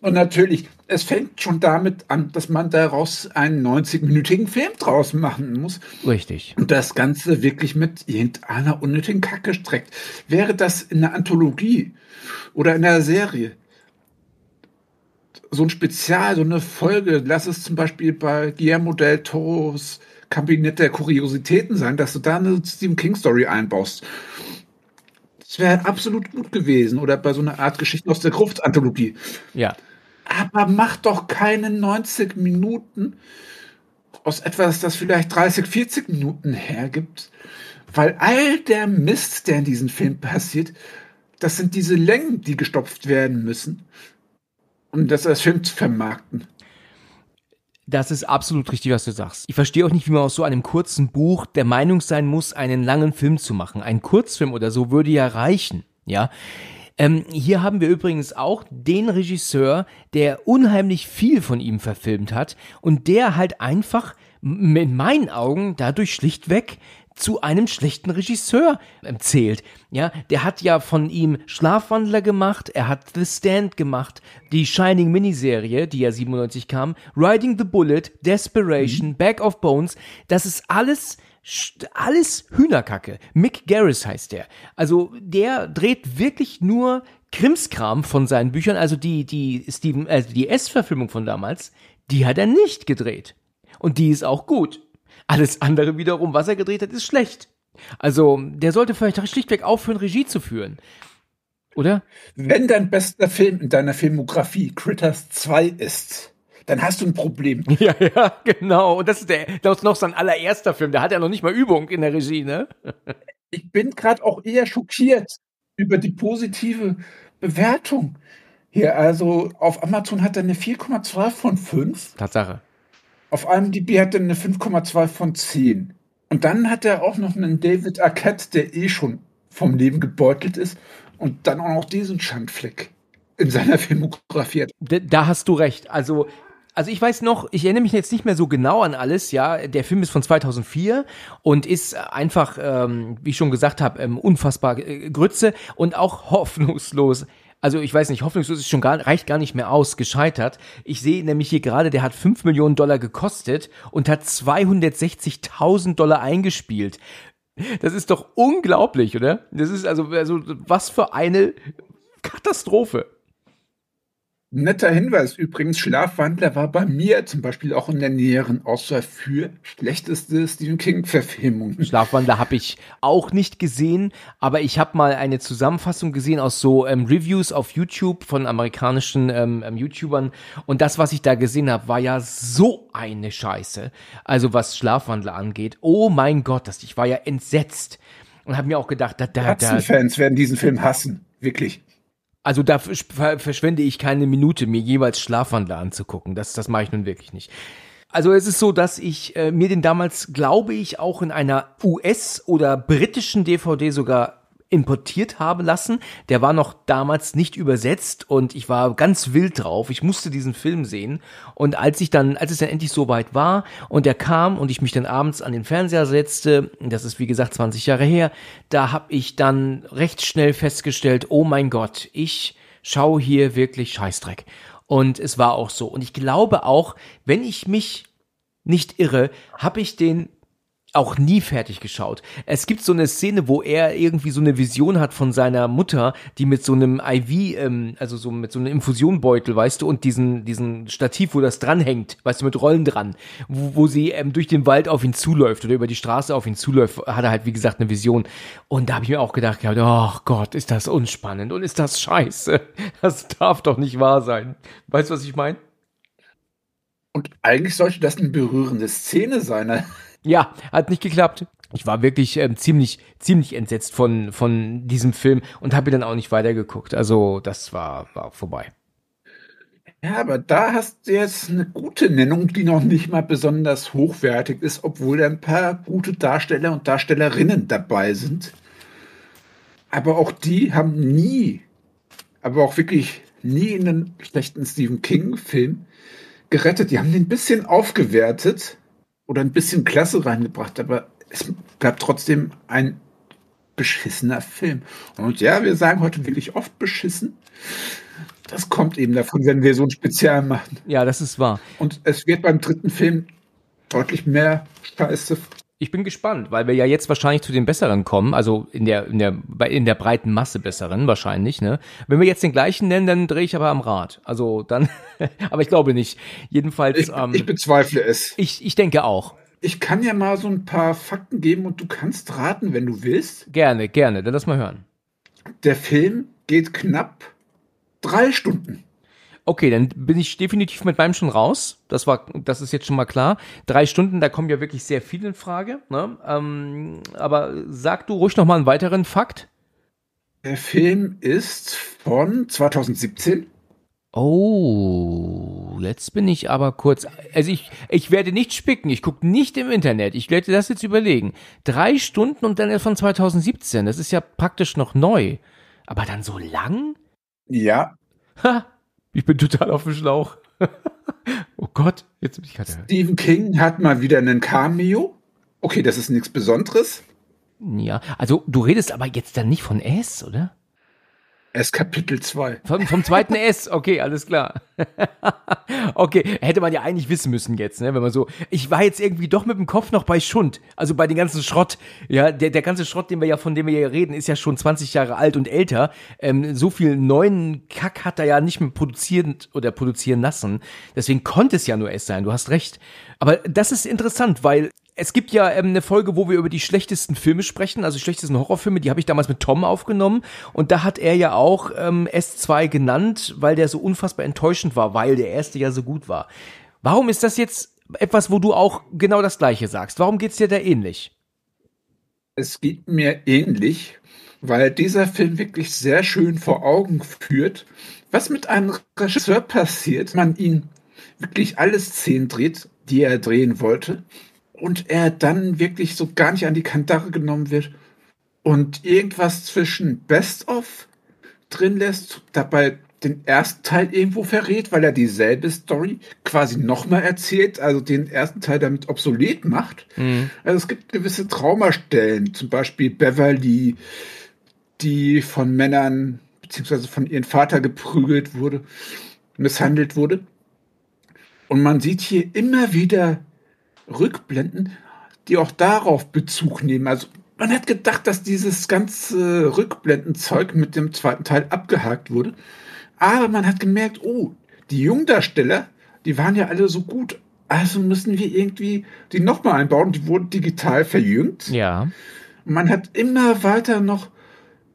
S2: Und natürlich, es fängt schon damit an, dass man daraus einen 90-minütigen Film draus machen muss.
S1: Richtig.
S2: Und das Ganze wirklich mit irgendeiner unnötigen Kacke streckt. Wäre das in einer Anthologie oder in einer Serie, so ein Spezial, so eine Folge, lass es zum Beispiel bei Guillermo del Toros Kabinett der Kuriositäten sein, dass du da eine Stephen King Story einbaust. Das wäre absolut gut gewesen. Oder bei so einer Art Geschichten aus der Gruft-Anthologie.
S1: Ja.
S2: Aber mach doch keine 90 Minuten aus etwas, das vielleicht 30, 40 Minuten hergibt. Weil all der Mist, der in diesem Film passiert, das sind diese Längen, die gestopft werden müssen, um das als Film zu vermarkten.
S1: Das ist absolut richtig, was du sagst. Ich verstehe auch nicht, wie man aus so einem kurzen Buch der Meinung sein muss, einen langen Film zu machen. Ein Kurzfilm oder so würde ja reichen, ja. Ähm, hier haben wir übrigens auch den Regisseur, der unheimlich viel von ihm verfilmt hat und der halt einfach in meinen Augen dadurch schlichtweg zu einem schlechten Regisseur zählt. Ja, der hat ja von ihm Schlafwandler gemacht, er hat The Stand gemacht, die Shining Miniserie, die ja 97 kam, Riding the Bullet, Desperation, mhm. Back of Bones, das ist alles alles Hühnerkacke. Mick Garris heißt der. Also der dreht wirklich nur Krimskram von seinen Büchern, also die die Steven also die S-Verfilmung von damals, die hat er nicht gedreht. Und die ist auch gut. Alles andere wiederum, was er gedreht hat, ist schlecht. Also, der sollte vielleicht schlichtweg aufhören, Regie zu führen. Oder?
S2: Wenn dein bester Film in deiner Filmografie Critters 2 ist, dann hast du ein Problem.
S1: Ja, ja, genau. Und das ist der, das ist noch sein allererster Film. Der hat ja noch nicht mal Übung in der Regie, ne?
S2: Ich bin gerade auch eher schockiert über die positive Bewertung. Hier, also auf Amazon hat er eine 4,2 von 5.
S1: Tatsache.
S2: Auf IMDb hat er eine 5,2 von 10. Und dann hat er auch noch einen David Arquette, der eh schon vom Leben gebeutelt ist. Und dann auch noch diesen Schandfleck in seiner Filmografie.
S1: Da, hast du recht. Also also ich weiß noch, ich erinnere mich jetzt nicht mehr so genau an alles, ja. Der Film ist von 2004 und ist einfach, ähm, wie ich schon gesagt habe, ähm, unfassbar äh, Grütze und auch hoffnungslos also ich weiß nicht, hoffnungslos ist schon gar, reicht gar nicht mehr aus, gescheitert. Ich sehe nämlich hier gerade, der hat 5 Millionen Dollar gekostet und hat 260.000 Dollar eingespielt. Das ist doch unglaublich, oder? Das ist also, also was für eine Katastrophe.
S2: Netter Hinweis übrigens, Schlafwandler war bei mir zum Beispiel auch in der näheren Auswahl für schlechteste Stephen King-Verfilmung.
S1: Schlafwandler habe ich auch nicht gesehen, aber ich habe mal eine Zusammenfassung gesehen aus so ähm, Reviews auf YouTube von amerikanischen ähm, ähm, YouTubern und das, was ich da gesehen habe, war ja so eine Scheiße. Also was Schlafwandler angeht, oh mein Gott, das, ich war ja entsetzt und habe mir auch gedacht, da, da,
S2: da. Fans werden diesen Film hassen, wirklich.
S1: Also da verschwende ich keine Minute, mir jeweils Schlafwandler anzugucken. Das, das mache ich nun wirklich nicht. Also es ist so, dass ich äh, mir den damals, glaube ich, auch in einer US- oder britischen DVD sogar importiert habe lassen. Der war noch damals nicht übersetzt und ich war ganz wild drauf. Ich musste diesen Film sehen. Und als ich dann, als es dann endlich soweit war und er kam und ich mich dann abends an den Fernseher setzte, das ist wie gesagt 20 Jahre her, da habe ich dann recht schnell festgestellt, oh mein Gott, ich schaue hier wirklich Scheißdreck. Und es war auch so. Und ich glaube auch, wenn ich mich nicht irre, habe ich den auch nie fertig geschaut. Es gibt so eine Szene, wo er irgendwie so eine Vision hat von seiner Mutter, die mit so einem IV, ähm, also so mit so einem Infusionbeutel, weißt du, und diesen diesen Stativ, wo das dranhängt, weißt du, mit Rollen dran, wo, wo sie ähm, durch den Wald auf ihn zuläuft oder über die Straße auf ihn zuläuft, hat er halt wie gesagt eine Vision. Und da habe ich mir auch gedacht, ja, oh Gott, ist das unspannend und ist das scheiße. Das darf doch nicht wahr sein. Weißt du, was ich meine?
S2: Und eigentlich sollte das eine berührende Szene sein.
S1: Ja, hat nicht geklappt. Ich war wirklich ähm, ziemlich, ziemlich entsetzt von, von diesem Film und habe dann auch nicht weitergeguckt. Also das war, war vorbei.
S2: Ja, aber da hast du jetzt eine gute Nennung, die noch nicht mal besonders hochwertig ist, obwohl da ein paar gute Darsteller und Darstellerinnen dabei sind. Aber auch die haben nie, aber auch wirklich nie einen schlechten Stephen King-Film gerettet. Die haben den ein bisschen aufgewertet oder ein bisschen Klasse reingebracht, aber es bleibt trotzdem ein beschissener Film. Und ja, wir sagen heute wirklich oft beschissen. Das kommt eben davon, wenn wir so ein Spezial machen.
S1: Ja, das ist wahr.
S2: Und es wird beim dritten Film deutlich mehr Scheiße
S1: Ich bin gespannt, weil wir ja jetzt wahrscheinlich zu den besseren kommen, also in der, in der, in der breiten Masse besseren wahrscheinlich, ne? Wenn wir jetzt den gleichen nennen, dann drehe ich aber am Rad. Also dann, aber ich glaube nicht. Jedenfalls.
S2: Ich, ähm, ich bezweifle es.
S1: Ich, ich denke auch.
S2: Ich kann ja mal so ein paar Fakten geben und du kannst raten, wenn du willst.
S1: Gerne, gerne, dann lass mal hören.
S2: Der Film geht knapp drei Stunden.
S1: Okay, dann bin ich definitiv mit meinem schon raus. Das war, das ist jetzt schon mal klar. Drei Stunden, da kommen ja wirklich sehr viele in Frage. Ne? Ähm, aber sag du ruhig noch mal einen weiteren Fakt.
S2: Der Film ist von 2017.
S1: Oh, jetzt bin ich aber kurz. Also ich, ich werde nicht spicken. Ich gucke nicht im Internet. Ich werde das jetzt überlegen. Drei Stunden und dann erst von 2017. Das ist ja praktisch noch neu. Aber dann so lang?
S2: Ja.
S1: Ha, ich bin total auf dem Schlauch. oh Gott, jetzt bin ich gerade.
S2: Stephen King hat mal wieder einen Cameo. Okay, das ist nichts Besonderes.
S1: Ja, also du redest aber jetzt dann nicht von S, oder?
S2: S Kapitel 2.
S1: Vom, vom zweiten S, okay, alles klar. okay, hätte man ja eigentlich wissen müssen jetzt, ne? Wenn man so. Ich war jetzt irgendwie doch mit dem Kopf noch bei Schund. Also bei den ganzen Schrott. Ja, der, der ganze Schrott, den wir ja, von dem wir hier reden, ist ja schon 20 Jahre alt und älter. Ähm, so viel neuen Kack hat er ja nicht mehr produzieren oder produzieren lassen. Deswegen konnte es ja nur S sein, du hast recht. Aber das ist interessant, weil es gibt ja ähm, eine Folge, wo wir über die schlechtesten Filme sprechen, also die schlechtesten Horrorfilme, die habe ich damals mit Tom aufgenommen und da hat er ja auch ähm, S2 genannt, weil der so unfassbar enttäuschend war, weil der erste ja so gut war. Warum ist das jetzt etwas, wo du auch genau das gleiche sagst? Warum geht's dir da ähnlich?
S2: Es geht mir ähnlich, weil dieser Film wirklich sehr schön vor Augen führt, was mit einem Regisseur passiert, man ihn wirklich alle Szenen dreht, die er drehen wollte und er dann wirklich so gar nicht an die Kandare genommen wird und irgendwas zwischen Best of drin lässt, dabei den ersten Teil irgendwo verrät, weil er dieselbe Story quasi nochmal erzählt, also den ersten Teil damit obsolet macht. Mhm. Also es gibt gewisse Traumastellen, zum Beispiel Beverly, die von Männern beziehungsweise von ihrem Vater geprügelt wurde, misshandelt wurde. Und man sieht hier immer wieder Rückblenden, die auch darauf Bezug nehmen. Also man hat gedacht, dass dieses ganze Rückblendenzeug mit dem zweiten Teil abgehakt wurde. Aber man hat gemerkt, oh, die Jungdarsteller, die waren ja alle so gut. Also müssen wir irgendwie die nochmal einbauen. Die wurden digital verjüngt.
S1: Ja.
S2: Man hat immer weiter noch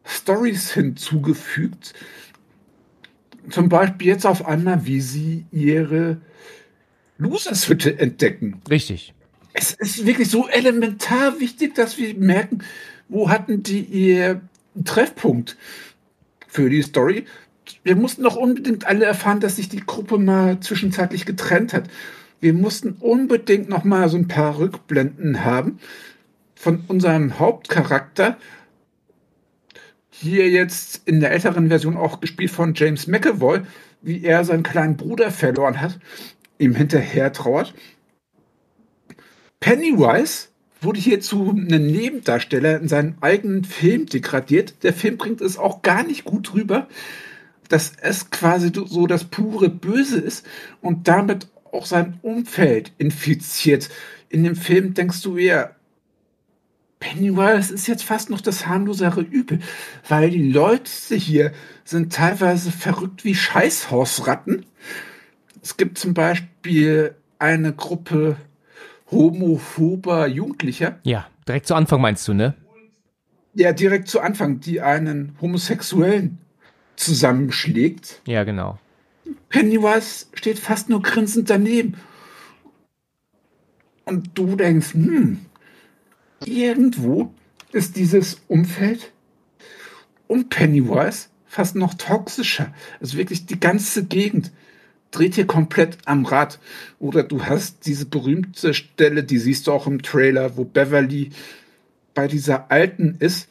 S2: Stories hinzugefügt. Zum Beispiel jetzt auf einmal, wie sie ihre Losershütte entdecken.
S1: Richtig.
S2: Es ist wirklich so elementar wichtig, dass wir merken, wo hatten die ihr Treffpunkt für die Story. Wir mussten doch unbedingt alle erfahren, dass sich die Gruppe mal zwischenzeitlich getrennt hat. Wir mussten unbedingt noch mal so ein paar Rückblenden haben von unserem Hauptcharakter. Hier jetzt in der älteren Version auch gespielt von James McAvoy, wie er seinen kleinen Bruder verloren hat ihm hinterher trauert. Pennywise wurde hier zu einem Nebendarsteller in seinem eigenen Film degradiert. Der Film bringt es auch gar nicht gut rüber, dass es quasi so das pure Böse ist und damit auch sein Umfeld infiziert. In dem Film denkst du eher, Pennywise ist jetzt fast noch das harmlosere Übel, weil die Leute hier sind teilweise verrückt wie Scheißhausratten es gibt zum Beispiel eine Gruppe homophober Jugendlicher.
S1: Ja, direkt zu Anfang meinst du, ne?
S2: Ja, direkt zu Anfang, die einen Homosexuellen zusammenschlägt.
S1: Ja, genau.
S2: Pennywise steht fast nur grinsend daneben. Und du denkst, hm, irgendwo ist dieses Umfeld um Pennywise fast noch toxischer. Also wirklich die ganze Gegend dreht hier komplett am Rad. Oder du hast diese berühmte Stelle, die siehst du auch im Trailer, wo Beverly bei dieser Alten ist,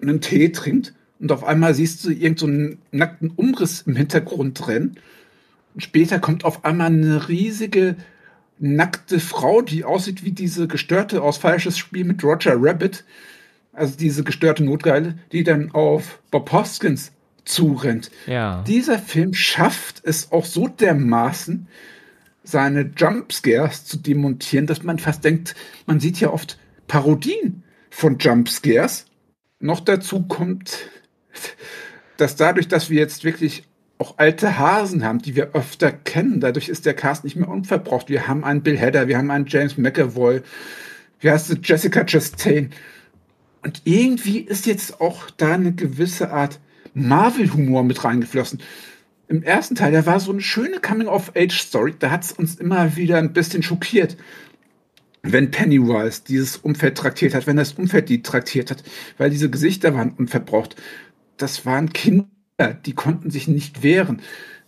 S2: einen Tee trinkt und auf einmal siehst du irgendeinen so nackten Umriss im Hintergrund rennen. Und später kommt auf einmal eine riesige nackte Frau, die aussieht wie diese gestörte aus falsches Spiel mit Roger Rabbit. Also diese gestörte Notgeile, die dann auf Bob Hoskins zurennt.
S1: Ja.
S2: Dieser Film schafft es auch so dermaßen, seine Jumpscares zu demontieren, dass man fast denkt, man sieht ja oft Parodien von Jumpscares. Noch dazu kommt, dass dadurch, dass wir jetzt wirklich auch alte Hasen haben, die wir öfter kennen, dadurch ist der Cast nicht mehr unverbraucht. Wir haben einen Bill Hader, wir haben einen James McAvoy, wie heißt es, Jessica Chastain. Und irgendwie ist jetzt auch da eine gewisse Art Marvel-Humor mit reingeflossen. Im ersten Teil, da war so eine schöne Coming-of-Age-Story, da hat es uns immer wieder ein bisschen schockiert, wenn Pennywise dieses Umfeld traktiert hat, wenn das Umfeld die traktiert hat, weil diese Gesichter waren unverbraucht. Das waren Kinder, die konnten sich nicht wehren.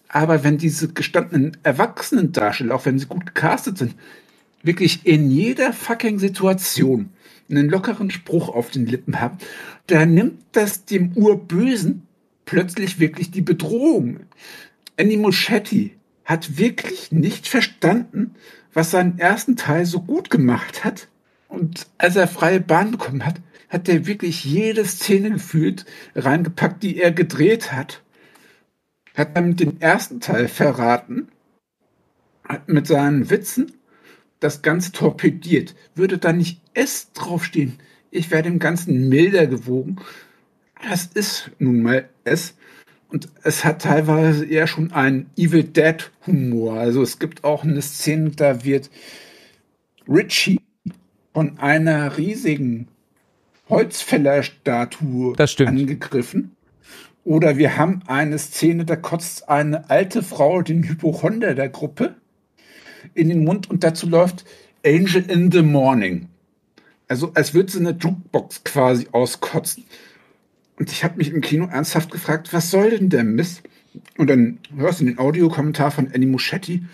S2: Aber wenn diese gestandenen Erwachsenen-Darsteller, auch wenn sie gut gecastet sind, wirklich in jeder fucking Situation einen lockeren Spruch auf den Lippen haben, dann nimmt das dem Urbösen plötzlich wirklich die Bedrohung. Andy Muschetti hat wirklich nicht verstanden, was seinen ersten Teil so gut gemacht hat. Und als er freie Bahn bekommen hat, hat er wirklich jede Szene gefühlt reingepackt, die er gedreht hat. Hat dann den ersten Teil verraten, hat mit seinen Witzen das Ganze torpediert. Würde da nicht S draufstehen, ich werde dem Ganzen milder gewogen, das ist nun mal es. Und es hat teilweise eher schon einen Evil Dead Humor. Also es gibt auch eine Szene, da wird Richie von einer riesigen Holzfällerstatue angegriffen. Oder wir haben eine Szene, da kotzt eine alte Frau den Hypochonder der Gruppe in den Mund und dazu läuft Angel in the Morning. Also als würde sie eine Jukebox quasi auskotzen. Und ich habe mich im Kino ernsthaft gefragt, was soll denn der Mist? Und dann hörst du den Audiokommentar von Annie Muschetti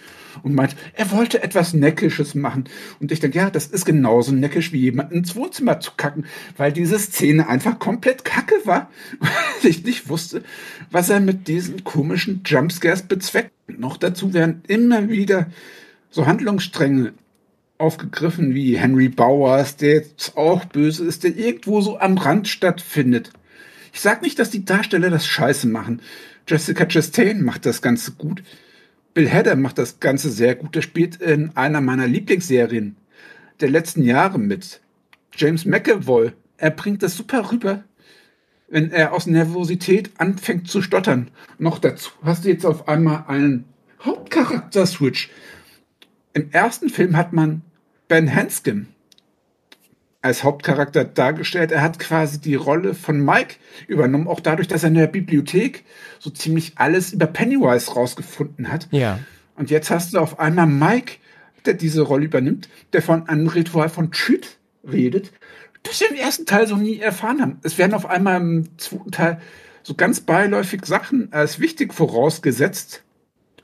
S2: und meint, er wollte etwas Neckisches machen. Und ich denke, ja, das ist genauso neckisch wie jemand ins Wohnzimmer zu kacken, weil diese Szene einfach komplett kacke war, weil ich nicht wusste, was er mit diesen komischen Jumpscares bezweckt. Noch dazu werden immer wieder so Handlungsstränge aufgegriffen wie Henry Bowers, der jetzt auch böse ist, der irgendwo so am Rand stattfindet. Ich sag nicht, dass die Darsteller das scheiße machen. Jessica Chastain macht das Ganze gut. Bill Hader macht das Ganze sehr gut. Der spielt in einer meiner Lieblingsserien der letzten Jahre mit. James McAvoy. Er bringt das super rüber, wenn er aus Nervosität anfängt zu stottern. Noch dazu hast du jetzt auf einmal einen Hauptcharakter-Switch. Im ersten Film hat man Ben Hanscom, als Hauptcharakter dargestellt. Er hat quasi die Rolle von Mike übernommen, auch dadurch, dass er in der Bibliothek so ziemlich alles über Pennywise rausgefunden hat.
S1: Ja.
S2: Und jetzt hast du auf einmal Mike, der diese Rolle übernimmt, der von einem Ritual von Chit redet, das wir im ersten Teil so nie erfahren haben. Es werden auf einmal im zweiten Teil so ganz beiläufig Sachen als wichtig vorausgesetzt,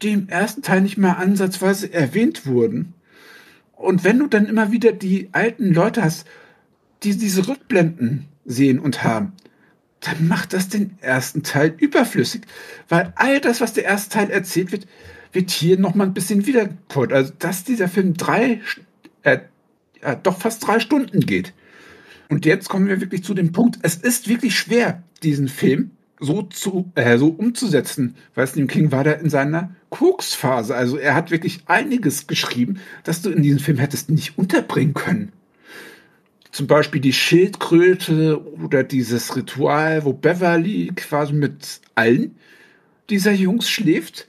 S2: die im ersten Teil nicht mehr ansatzweise erwähnt wurden. Und wenn du dann immer wieder die alten Leute hast, die diese Rückblenden sehen und haben, dann macht das den ersten Teil überflüssig, weil all das, was der erste Teil erzählt wird, wird hier noch mal ein bisschen wiedergeholt. Also, dass dieser Film drei, äh, ja, doch fast drei Stunden geht. Und jetzt kommen wir wirklich zu dem Punkt, es ist wirklich schwer, diesen Film so zu, äh, so umzusetzen, weil Stephen King war da in seiner Koksphase. Also er hat wirklich einiges geschrieben, das du in diesem Film hättest nicht unterbringen können. Zum Beispiel die Schildkröte oder dieses Ritual, wo Beverly quasi mit allen dieser Jungs schläft.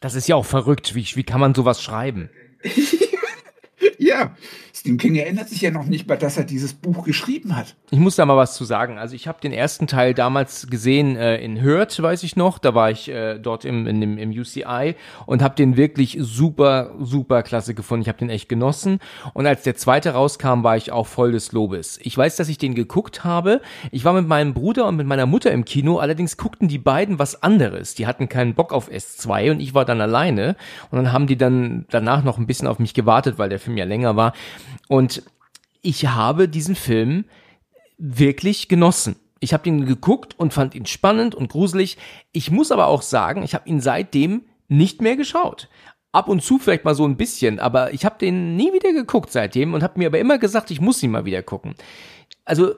S1: Das ist ja auch verrückt. Wie, wie kann man sowas schreiben?
S2: ja, Stephen King erinnert sich ja noch nicht mal, dass er dieses Buch geschrieben hat.
S1: Ich muss da mal was zu sagen. Also ich habe den ersten Teil damals gesehen äh, in Hürth, weiß ich noch. Da war ich äh, dort im, in dem, im UCI und habe den wirklich super, super klasse gefunden. Ich habe den echt genossen. Und als der zweite rauskam, war ich auch voll des Lobes. Ich weiß, dass ich den geguckt habe. Ich war mit meinem Bruder und mit meiner Mutter im Kino. Allerdings guckten die beiden was anderes. Die hatten keinen Bock auf S2 und ich war dann alleine. Und dann haben die dann danach noch ein bisschen auf mich gewartet, weil der Film ja länger war. Und ich habe diesen Film wirklich genossen. Ich habe ihn geguckt und fand ihn spannend und gruselig. Ich muss aber auch sagen, ich habe ihn seitdem nicht mehr geschaut. Ab und zu vielleicht mal so ein bisschen, aber ich habe den nie wieder geguckt seitdem und habe mir aber immer gesagt, ich muss ihn mal wieder gucken. Also,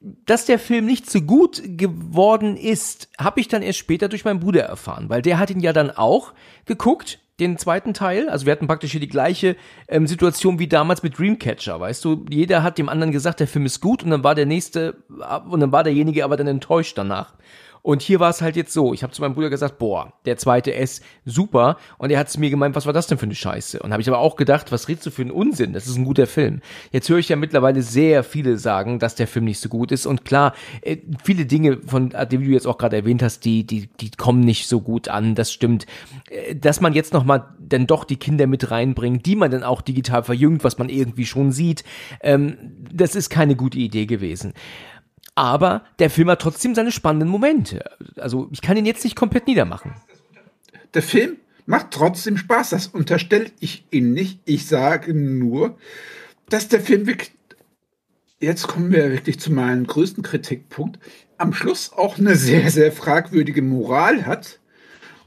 S1: dass der Film nicht so gut geworden ist, habe ich dann erst später durch meinen Bruder erfahren, weil der hat ihn ja dann auch geguckt den zweiten Teil. Also wir hatten praktisch hier die gleiche ähm, Situation wie damals mit Dreamcatcher, weißt du? Jeder hat dem anderen gesagt, der Film ist gut und dann war der nächste und dann war derjenige aber dann enttäuscht danach. Und hier war es halt jetzt so, ich habe zu meinem Bruder gesagt, boah, der zweite S, super. Und er hat es mir gemeint, was war das denn für eine Scheiße? Und habe ich aber auch gedacht, was redest du für einen Unsinn? Das ist ein guter Film. Jetzt höre ich ja mittlerweile sehr viele sagen, dass der Film nicht so gut ist. Und klar, äh, viele Dinge, von die du jetzt auch gerade erwähnt hast, die, die, die kommen nicht so gut an. Das stimmt. Äh, dass man jetzt nochmal dann doch die Kinder mit reinbringt, die man dann auch digital verjüngt, was man irgendwie schon sieht, ähm, das ist keine gute Idee gewesen. Aber der Film hat trotzdem seine spannenden Momente. Also ich kann ihn jetzt nicht komplett niedermachen.
S2: Der Film macht trotzdem Spaß. Das unterstelle ich ihn nicht. Ich sage nur, dass der Film wirklich, jetzt kommen wir wirklich zu meinem größten Kritikpunkt, am Schluss auch eine sehr, sehr fragwürdige Moral hat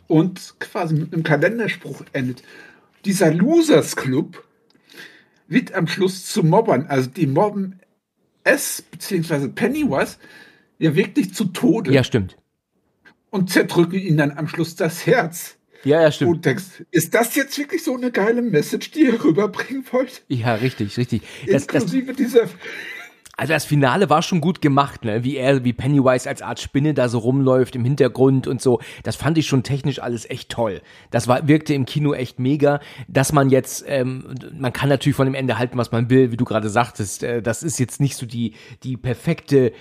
S2: und quasi mit einem Kalenderspruch endet. Dieser Losers Club wird am Schluss zu Mobbern. Also die mobben S bzw. Pennywise ja wirklich zu Tode.
S1: Ja, stimmt.
S2: Und zerdrücken ihn dann am Schluss das Herz.
S1: Ja, ja, stimmt. Und
S2: denkst, ist das jetzt wirklich so eine geile Message, die ihr rüberbringen wollt?
S1: Ja, richtig, richtig.
S2: Das, Inklusive das, dieser
S1: also das Finale war schon gut gemacht, ne? Wie er, wie Pennywise als Art Spinne da so rumläuft im Hintergrund und so. Das fand ich schon technisch alles echt toll. Das war, wirkte im Kino echt mega. Dass man jetzt, ähm, man kann natürlich von dem Ende halten, was man will, wie du gerade sagtest. Äh, das ist jetzt nicht so die, die perfekte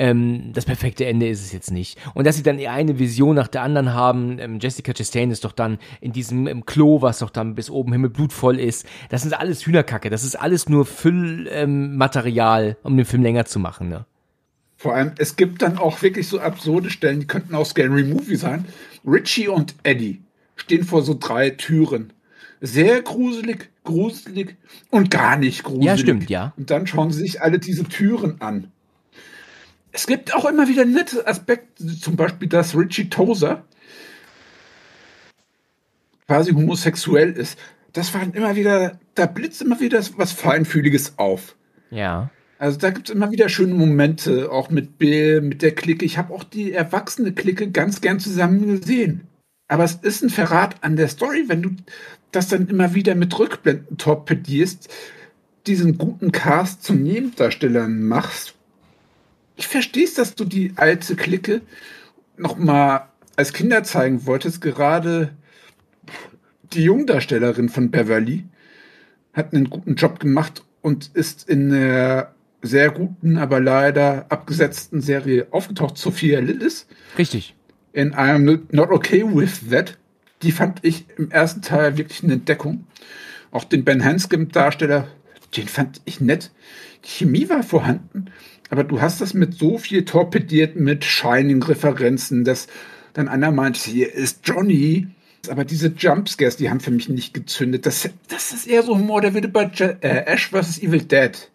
S1: ähm, das perfekte Ende ist es jetzt nicht. Und dass sie dann eine Vision nach der anderen haben, ähm, Jessica Chastain ist doch dann in diesem im Klo, was doch dann bis oben Himmel blutvoll ist. Das ist alles Hühnerkacke. Das ist alles nur Füllmaterial, ähm, um den Film länger zu machen. Ne?
S2: Vor allem, es gibt dann auch wirklich so absurde Stellen, die könnten auch Scary Movie sein. Richie und Eddie stehen vor so drei Türen. Sehr gruselig, gruselig und gar nicht gruselig.
S1: Ja, stimmt, ja.
S2: Und dann schauen sie sich alle diese Türen an es gibt auch immer wieder nette Aspekte, zum Beispiel, dass Richie Tozer quasi homosexuell ist. Das war immer wieder, da blitzt immer wieder was Feinfühliges auf.
S1: Ja.
S2: Also da gibt es immer wieder schöne Momente, auch mit Bill, mit der Clique. Ich habe auch die erwachsene Clique ganz gern zusammen gesehen. Aber es ist ein Verrat an der Story, wenn du das dann immer wieder mit Rückblenden torpedierst, diesen guten Cast zu Nebendarstellern machst ich verstehe es, dass du die alte Clique noch mal als Kinder zeigen wolltest. Gerade die Jungdarstellerin von Beverly hat einen guten Job gemacht und ist in einer sehr guten, aber leider abgesetzten Serie aufgetaucht, Sophia Lillis.
S1: Richtig.
S2: In I'm Not Okay With That. Die fand ich im ersten Teil wirklich eine Entdeckung. Auch den Ben Hanscom-Darsteller, den fand ich nett. Die Chemie war vorhanden. Aber du hast das mit so viel torpediert mit Shining-Referenzen, dass dann einer meint, hier ist Johnny. Aber diese Jumpscares, die haben für mich nicht gezündet. Das, das ist eher so Humor, der würde bei äh, Ash vs. Evil Dead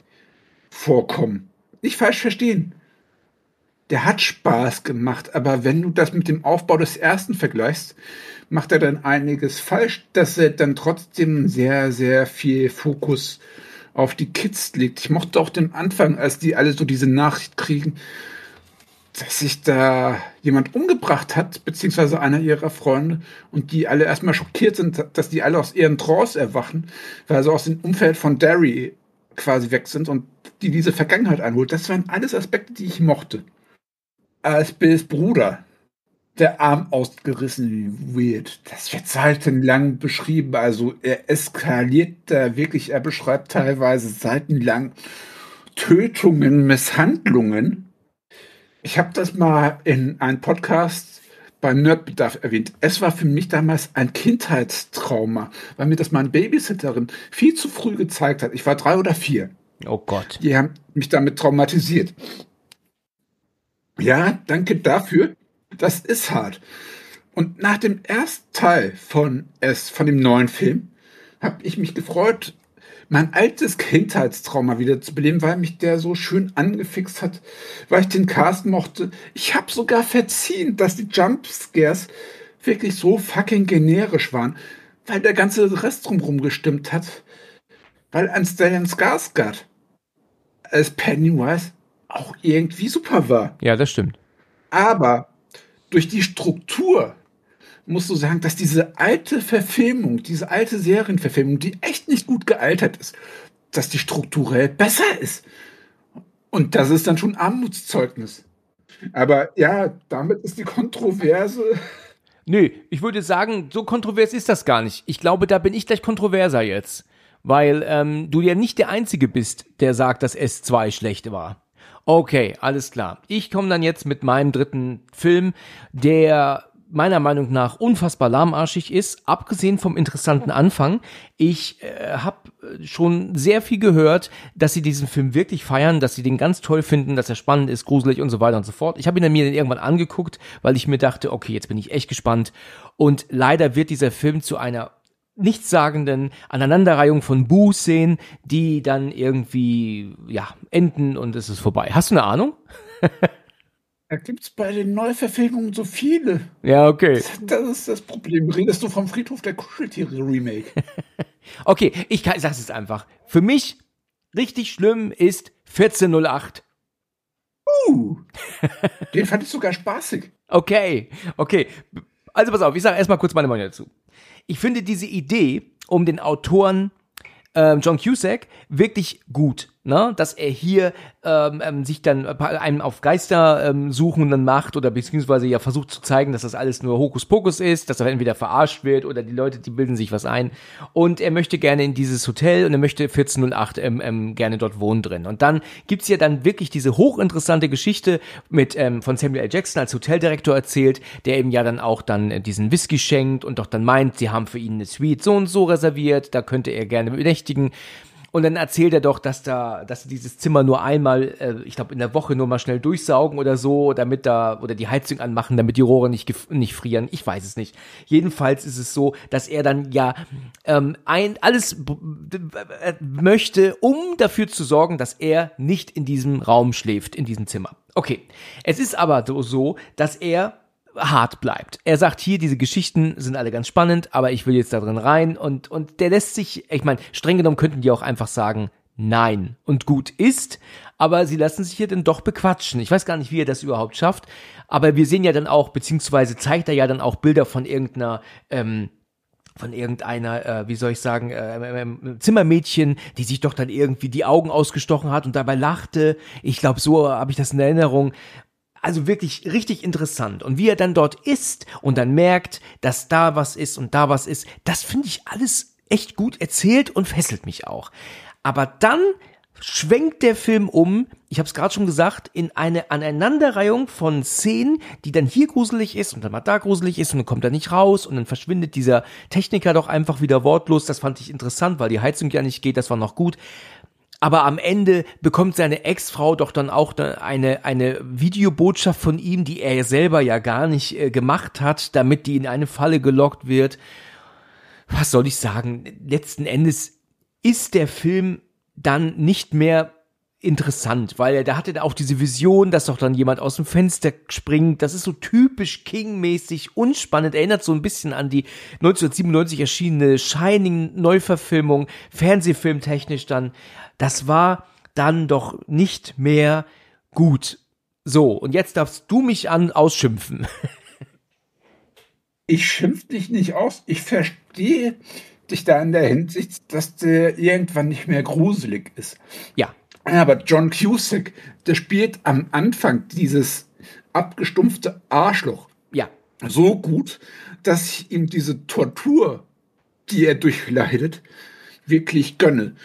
S2: vorkommen. Nicht falsch verstehen. Der hat Spaß gemacht, aber wenn du das mit dem Aufbau des ersten vergleichst, macht er dann einiges falsch, dass er dann trotzdem sehr, sehr viel Fokus äh, auf die Kids legt. Ich mochte auch den Anfang, als die alle so diese Nachricht kriegen, dass sich da jemand umgebracht hat, beziehungsweise einer ihrer Freunde, und die alle erstmal schockiert sind, dass die alle aus ihren Trance erwachen, weil sie aus dem Umfeld von Derry quasi weg sind und die diese Vergangenheit einholt. Das waren alles Aspekte, die ich mochte. Als Bills Bruder der Arm ausgerissen wird. Das wird seitenlang beschrieben. Also er eskaliert da wirklich, er beschreibt teilweise seitenlang Tötungen, Misshandlungen. Ich habe das mal in einem Podcast beim Nerdbedarf erwähnt. Es war für mich damals ein Kindheitstrauma, weil mir das meine Babysitterin viel zu früh gezeigt hat. Ich war drei oder vier.
S1: Oh Gott.
S2: Die haben mich damit traumatisiert. Ja, danke dafür. Das ist hart. Und nach dem ersten Teil von es, von dem neuen Film, habe ich mich gefreut, mein altes Kindheitstrauma wieder zu beleben, weil mich der so schön angefixt hat, weil ich den Cast mochte. Ich habe sogar verziehen, dass die Jumpscares wirklich so fucking generisch waren, weil der ganze Rest drumherum gestimmt hat. Weil ein Stellan Skarsgård als Pennywise auch irgendwie super war.
S1: Ja, das stimmt.
S2: Aber durch die Struktur musst du sagen, dass diese alte Verfilmung, diese alte Serienverfilmung, die echt nicht gut gealtert ist, dass die strukturell besser ist. Und das ist dann schon Armutszeugnis. Aber ja, damit ist die Kontroverse.
S1: Nö, ich würde sagen, so kontrovers ist das gar nicht. Ich glaube, da bin ich gleich kontroverser jetzt. Weil ähm, du ja nicht der Einzige bist, der sagt, dass S2 schlecht war. Okay, alles klar. Ich komme dann jetzt mit meinem dritten Film, der meiner Meinung nach unfassbar lahmarschig ist, abgesehen vom interessanten Anfang. Ich äh, habe schon sehr viel gehört, dass sie diesen Film wirklich feiern, dass sie den ganz toll finden, dass er spannend ist, gruselig und so weiter und so fort. Ich habe ihn dann mir dann irgendwann angeguckt, weil ich mir dachte, okay, jetzt bin ich echt gespannt. Und leider wird dieser Film zu einer nichtssagenden Aneinanderreihung von Buh-Szenen, die dann irgendwie, ja, enden und es ist vorbei. Hast du eine Ahnung?
S2: Da gibt es bei den Neuverfilmungen so viele.
S1: Ja, okay.
S2: Das ist das Problem. Redest du vom Friedhof der Kuscheltiere Remake?
S1: okay, ich kann, sag's jetzt einfach. Für mich richtig schlimm ist 1408.
S2: Uh, den fand ich sogar spaßig.
S1: Okay, okay. Also pass auf, ich sage erstmal kurz meine Meinung dazu. Ich finde diese Idee um den Autoren ähm, John Cusack wirklich gut ne, dass er hier ähm, ähm, sich dann einem auf Geister ähm, suchen dann macht oder beziehungsweise ja versucht zu zeigen, dass das alles nur Hokuspokus ist, dass er entweder verarscht wird oder die Leute, die bilden sich was ein. Und er möchte gerne in dieses Hotel und er möchte 1408 ähm, ähm, gerne dort wohnen drin. Und dann gibt's ja dann wirklich diese hochinteressante Geschichte mit ähm, von Samuel L. Jackson als Hoteldirektor erzählt, der eben ja dann auch dann äh, diesen Whisky schenkt und doch dann meint, sie haben für ihn eine Suite so und so reserviert, da könnte er gerne benächtigen. Und dann erzählt er doch, dass da, dass dieses Zimmer nur einmal, äh, ich glaube in der Woche nur mal schnell durchsaugen oder so, damit da oder die Heizung anmachen, damit die Rohre nicht nicht frieren. Ich weiß es nicht. Jedenfalls ist es so, dass er dann ja ähm, ein alles möchte, um dafür zu sorgen, dass er nicht in diesem Raum schläft, in diesem Zimmer. Okay. Es ist aber so, dass er hart bleibt. Er sagt hier, diese Geschichten sind alle ganz spannend, aber ich will jetzt da drin rein und, und der lässt sich, ich meine, streng genommen könnten die auch einfach sagen, nein und gut ist, aber sie lassen sich hier dann doch bequatschen. Ich weiß gar nicht, wie er das überhaupt schafft, aber wir sehen ja dann auch, beziehungsweise zeigt er ja dann auch Bilder von irgendeiner, ähm, von irgendeiner, äh, wie soll ich sagen, äh, äh, äh, Zimmermädchen, die sich doch dann irgendwie die Augen ausgestochen hat und dabei lachte. Ich glaube, so habe ich das in Erinnerung. Also wirklich richtig interessant. Und wie er dann dort ist und dann merkt, dass da was ist und da was ist, das finde ich alles echt gut erzählt und fesselt mich auch. Aber dann schwenkt der Film um, ich habe es gerade schon gesagt, in eine Aneinanderreihung von Szenen, die dann hier gruselig ist und dann mal da gruselig ist und dann kommt er nicht raus und dann verschwindet dieser Techniker doch einfach wieder wortlos. Das fand ich interessant, weil die Heizung ja nicht geht, das war noch gut. Aber am Ende bekommt seine Ex-Frau doch dann auch eine, eine Videobotschaft von ihm, die er selber ja gar nicht äh, gemacht hat, damit die in eine Falle gelockt wird. Was soll ich sagen? Letzten Endes ist der Film dann nicht mehr interessant, weil er da hatte auch diese Vision, dass doch dann jemand aus dem Fenster springt. Das ist so typisch King-mäßig unspannend. Erinnert so ein bisschen an die 1997 erschienene Shining Neuverfilmung, Fernsehfilmtechnisch dann das war dann doch nicht mehr gut. So, und jetzt darfst du mich an ausschimpfen.
S2: Ich schimpf dich nicht aus. Ich verstehe dich da in der Hinsicht, dass der irgendwann nicht mehr gruselig ist.
S1: Ja.
S2: Aber John Cusack, der spielt am Anfang dieses abgestumpfte Arschloch.
S1: Ja.
S2: So gut, dass ich ihm diese Tortur, die er durchleidet, wirklich gönne.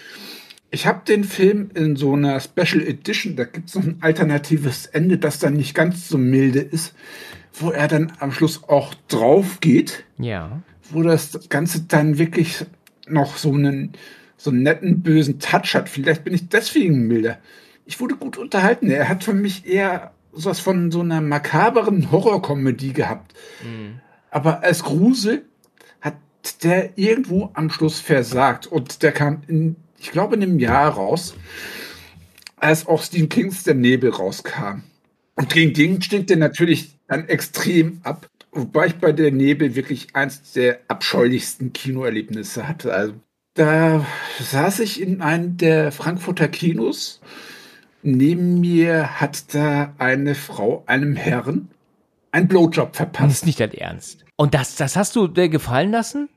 S2: Ich habe den Film in so einer Special Edition, da gibt es noch ein alternatives Ende, das dann nicht ganz so milde ist, wo er dann am Schluss auch drauf geht.
S1: Ja.
S2: Wo das Ganze dann wirklich noch so einen, so einen netten, bösen Touch hat. Vielleicht bin ich deswegen milder. Ich wurde gut unterhalten. Er hat für mich eher sowas von so einer makaberen Horrorkomödie gehabt. Mhm. Aber als Grusel hat der irgendwo am Schluss versagt. Und der kam in ich glaube, in einem Jahr raus, als auch Stephen Kings Der Nebel rauskam. Und gegen den stinkt der natürlich dann extrem ab. Wobei ich bei Der Nebel wirklich eins der abscheulichsten Kinoerlebnisse hatte. Also da saß ich in einem der Frankfurter Kinos. Neben mir hat da eine Frau einem Herrn einen Blowjob verpasst.
S1: Das ist nicht dein Ernst. Und das, das hast du dir gefallen lassen?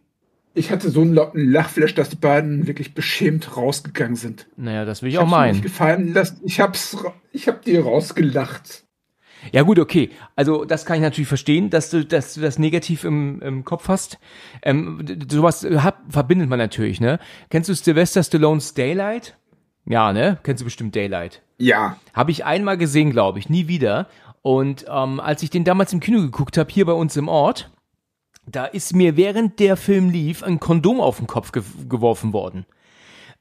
S2: Ich hatte so einen lauten Lachflash, dass die beiden wirklich beschämt rausgegangen sind.
S1: Naja, das will ich,
S2: Ich
S1: auch meinen.
S2: nicht gefallen lassen. Ich hab's, ich hab dir rausgelacht.
S1: Ja gut, okay. Also das kann ich natürlich verstehen, dass du, dass du das negativ im, im Kopf hast. Ähm, sowas äh, hab, verbindet man natürlich, ne? Kennst du Sylvester Stallones Daylight? Ja, ne? Kennst du bestimmt Daylight.
S2: Ja.
S1: Habe ich einmal gesehen, glaube ich, nie wieder. Und ähm, als ich den damals im Kino geguckt habe, hier bei uns im Ort, da ist mir während der Film lief ein Kondom auf den Kopf ge geworfen worden.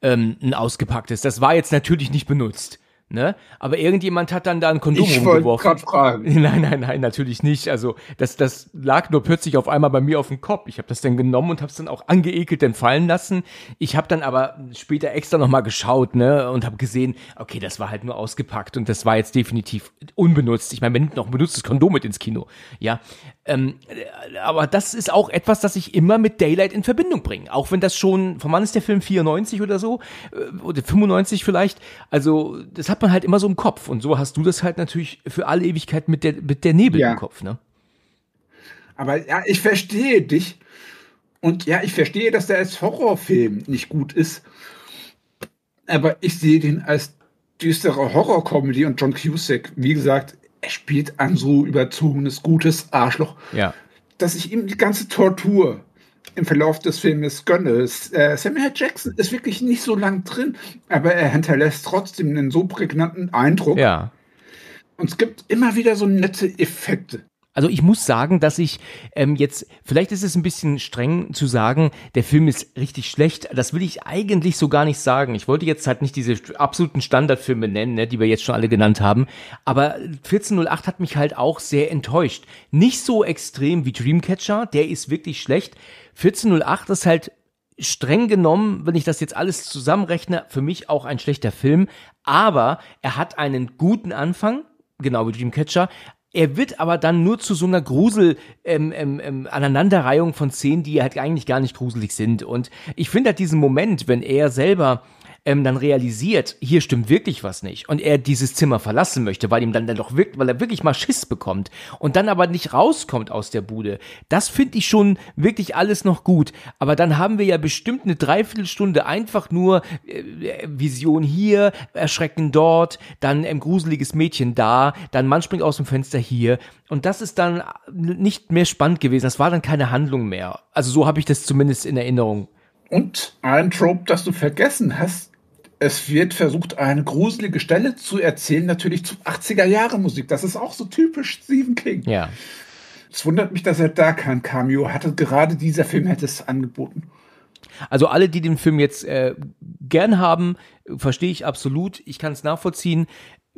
S1: Ähm, ein ausgepacktes. Das war jetzt natürlich nicht benutzt. Ne? Aber irgendjemand hat dann da ein Kondom
S2: Ich wollte
S1: rumgeworfen.
S2: gerade fragen.
S1: Nein, nein, nein, natürlich nicht. Also das, das lag nur plötzlich auf einmal bei mir auf dem Kopf. Ich habe das dann genommen und habe es dann auch angeekelt dann fallen lassen. Ich habe dann aber später extra noch mal geschaut ne, und habe gesehen, okay, das war halt nur ausgepackt und das war jetzt definitiv unbenutzt. Ich meine, man nimmt noch ein benutztes Kondom mit ins Kino. Ja, ähm, äh, aber das ist auch etwas, das ich immer mit Daylight in Verbindung bringe. Auch wenn das schon, von wann ist der Film 94 oder so äh, oder 95 vielleicht. Also das hat man halt immer so im Kopf und so hast du das halt natürlich für alle Ewigkeit mit der mit der Nebel
S2: Ja.
S1: im Kopf, ne?
S2: Aber ja, ich verstehe dich. Und ja, ich verstehe, dass der als Horrorfilm nicht gut ist. Aber ich sehe den als düstere Horror-Comedy und John Cusack, wie gesagt, er spielt ein so überzogenes, gutes Arschloch,
S1: Ja.
S2: dass ich ihm die ganze Tortur im Verlauf des Filmes gönne. Äh, Samuel Jackson ist wirklich nicht so lang drin, aber er hinterlässt trotzdem einen so prägnanten Eindruck.
S1: Ja.
S2: Und es gibt immer wieder so nette Effekte.
S1: Also ich muss sagen, dass ich ähm, jetzt, vielleicht ist es ein bisschen streng zu sagen, der Film ist richtig schlecht. Das will ich eigentlich so gar nicht sagen. Ich wollte jetzt halt nicht diese absoluten Standardfilme nennen, ne, die wir jetzt schon alle genannt haben. Aber 1408 hat mich halt auch sehr enttäuscht. Nicht so extrem wie Dreamcatcher, der ist wirklich schlecht. 1408 ist halt streng genommen, wenn ich das jetzt alles zusammenrechne, für mich auch ein schlechter Film. Aber er hat einen guten Anfang, genau wie Dreamcatcher. Er wird aber dann nur zu so einer Grusel ähm, ähm, ähm, Aneinanderreihung von Szenen, die halt eigentlich gar nicht gruselig sind. Und ich finde halt diesen Moment, wenn er selber ähm, dann realisiert, hier stimmt wirklich was nicht und er dieses Zimmer verlassen möchte, weil ihm dann, dann doch wirklich, weil er wirklich mal Schiss bekommt und dann aber nicht rauskommt aus der Bude. Das finde ich schon wirklich alles noch gut. Aber dann haben wir ja bestimmt eine Dreiviertelstunde einfach nur äh, Vision hier, Erschrecken dort, dann ein gruseliges Mädchen da, dann Mann springt aus dem Fenster hier und das ist dann nicht mehr spannend gewesen. Das war dann keine Handlung mehr. Also so habe ich das zumindest in Erinnerung.
S2: Und ein Trope, das du vergessen hast, es wird versucht, eine gruselige Stelle zu erzählen, natürlich zu 80er-Jahre-Musik. Das ist auch so typisch Stephen King.
S1: Ja.
S2: Es wundert mich, dass er da kein Cameo hatte. Gerade dieser Film hätte es angeboten.
S1: Also alle, die den Film jetzt äh, gern haben, verstehe ich absolut. Ich kann es nachvollziehen.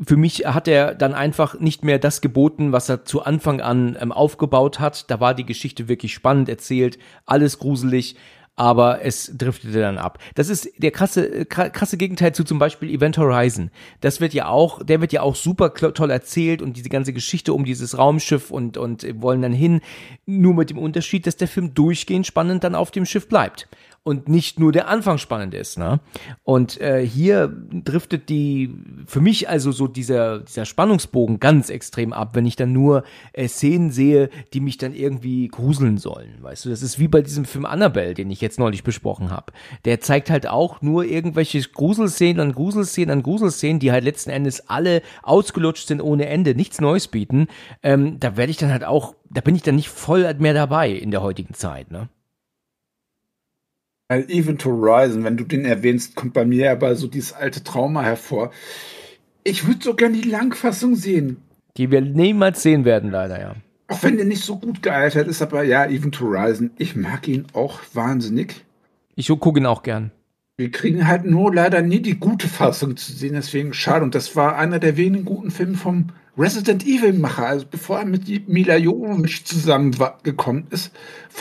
S1: Für mich hat er dann einfach nicht mehr das geboten, was er zu Anfang an ähm, aufgebaut hat. Da war die Geschichte wirklich spannend erzählt, alles gruselig, aber es driftete dann ab. Das ist der krasse, äh, kra- krasse Gegenteil zu zum Beispiel Event Horizon. Das wird ja auch, der wird ja auch super toll erzählt und diese ganze Geschichte um dieses Raumschiff und, und wollen dann hin. Nur mit dem Unterschied, dass der Film durchgehend spannend dann auf dem Schiff bleibt und nicht nur der Anfang spannend ist. Ne? Und äh, hier driftet die, für mich also so dieser, dieser Spannungsbogen ganz extrem ab, wenn ich dann nur äh, Szenen sehe, die mich dann irgendwie gruseln sollen. Weißt du, das ist wie bei diesem Film Annabelle, den ich jetzt neulich besprochen habe. Der zeigt halt auch nur irgendwelche Gruselszenen an Gruselszenen an Gruselszenen, die halt letzten Endes alle ausgelutscht sind ohne Ende, nichts Neues bieten. Ähm, da werde ich dann halt auch, da bin ich dann nicht voll mehr dabei in der heutigen Zeit. Ne?
S2: Weil Event Horizon, wenn du den erwähnst, kommt bei mir aber so dieses alte Trauma hervor. Ich würde so gern die Langfassung sehen.
S1: Die wir niemals sehen werden, leider, ja.
S2: Auch wenn der nicht so gut gealtert ist, aber ja, Event Horizon, ich mag ihn auch wahnsinnig.
S1: Ich gucke ihn auch gern.
S2: Wir kriegen halt nur leider nie die gute Fassung zu sehen, deswegen schade. Und das war einer der wenigen guten Filme vom Resident Evil-Macher. Also bevor er mit Mila Jovovich zusammengekommen ist,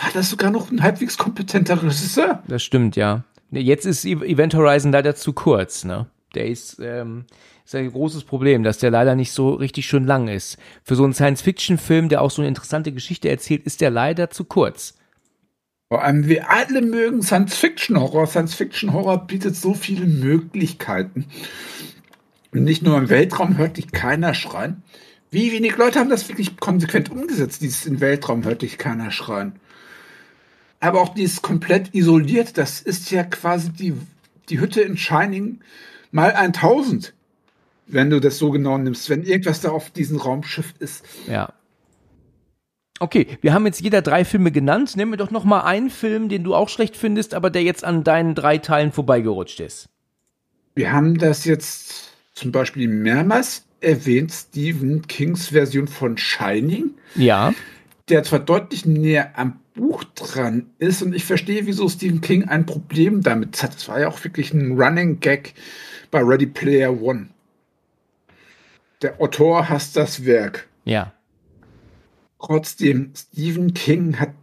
S2: war das sogar noch ein halbwegs kompetenter Regisseur.
S1: Das stimmt, ja. Jetzt ist Event Horizon leider zu kurz, ne? Der ist, ähm, ist ein großes Problem, dass der leider nicht so richtig schön lang ist. Für so einen Science-Fiction-Film, der auch so eine interessante Geschichte erzählt, ist der leider zu kurz.
S2: Vor allem, wir alle mögen Science-Fiction-Horror. Science-Fiction-Horror bietet so viele Möglichkeiten. Und nicht nur im Weltraum hört dich keiner schreien. Wie wenig Leute haben das wirklich konsequent umgesetzt, dieses in Weltraum hört dich keiner schreien. Aber auch dieses komplett isoliert, das ist ja quasi die, die Hütte in Shining mal 1000, wenn du das so genau nimmst, wenn irgendwas da auf diesem Raumschiff ist.
S1: Ja. Okay, wir haben jetzt jeder drei Filme genannt. Nimm mir doch noch mal einen Film, den du auch schlecht findest, aber der jetzt an deinen drei Teilen vorbeigerutscht ist.
S2: Wir haben das jetzt zum Beispiel mehrmals erwähnt, Stephen Kings Version von Shining.
S1: Ja.
S2: Der zwar deutlich näher am Buch dran ist und ich verstehe, wieso Stephen King ein Problem damit hat. Das war ja auch wirklich ein Running Gag bei Ready Player One. Der Autor hasst das Werk.
S1: Ja.
S2: Trotzdem, Stephen King hat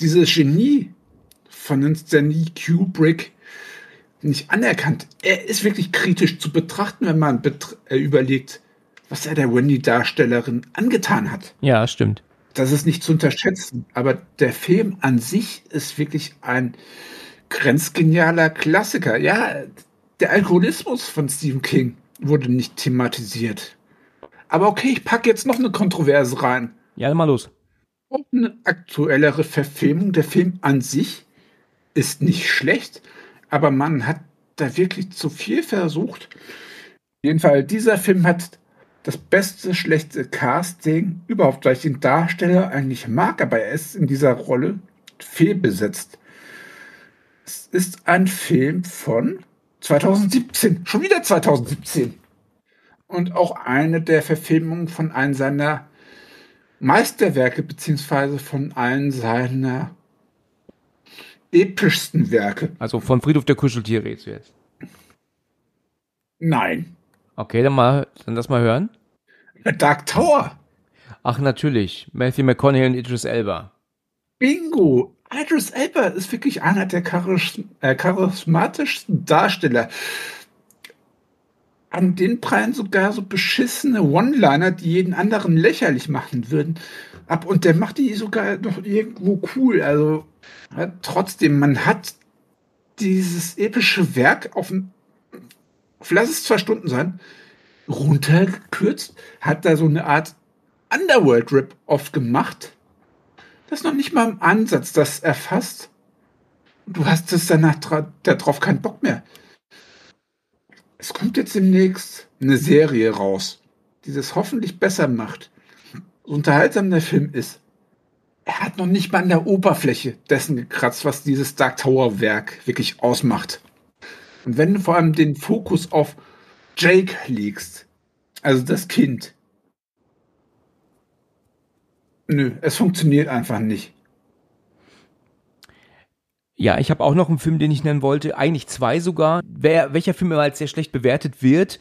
S2: dieses Genie von Stanley Kubrick nicht anerkannt. Er ist wirklich kritisch zu betrachten, wenn man betr äh, überlegt, was er der Wendy-Darstellerin angetan hat.
S1: Ja, stimmt.
S2: Das ist nicht zu unterschätzen. Aber der Film an sich ist wirklich ein grenzgenialer Klassiker. Ja, der Alkoholismus von Stephen King wurde nicht thematisiert. Aber okay, ich packe jetzt noch eine Kontroverse rein.
S1: Ja, mal los.
S2: Und eine aktuellere Verfilmung. Der Film an sich ist nicht schlecht, aber man hat da wirklich zu viel versucht. Jedenfalls, dieser Film hat das beste schlechte Casting überhaupt, weil ich den Darsteller eigentlich mag, aber er ist in dieser Rolle fehlbesetzt. Es ist ein Film von 2017, schon wieder 2017. Und auch eine der Verfilmungen von einem seiner Meisterwerke, beziehungsweise von einem seiner epischsten Werke.
S1: Also von Friedhof der Kuscheltiere redest du jetzt.
S2: Nein.
S1: Okay, dann mal, dann das mal hören.
S2: Dark Tower.
S1: Ach, natürlich. Matthew McConaughey und Idris Elba.
S2: Bingo. Idris Elba ist wirklich einer der äh, charismatischsten Darsteller an den prallen sogar so beschissene One-Liner, die jeden anderen lächerlich machen würden, ab. Und der macht die sogar noch irgendwo cool. Also ja, trotzdem, man hat dieses epische Werk auf, lass es zwei Stunden sein, runtergekürzt, hat da so eine Art Underworld-Rip-Off gemacht. Das noch nicht mal im Ansatz das erfasst. Du hast es danach darauf keinen Bock mehr es kommt jetzt demnächst eine Serie raus, die das hoffentlich besser macht. So unterhaltsam der Film ist. Er hat noch nicht mal an der Oberfläche dessen gekratzt, was dieses Dark Tower Werk wirklich ausmacht. Und wenn du vor allem den Fokus auf Jake legst, also das Kind, nö, es funktioniert einfach nicht.
S1: Ja, ich habe auch noch einen Film, den ich nennen wollte, eigentlich zwei sogar. Wer, welcher Film immer als sehr schlecht bewertet wird,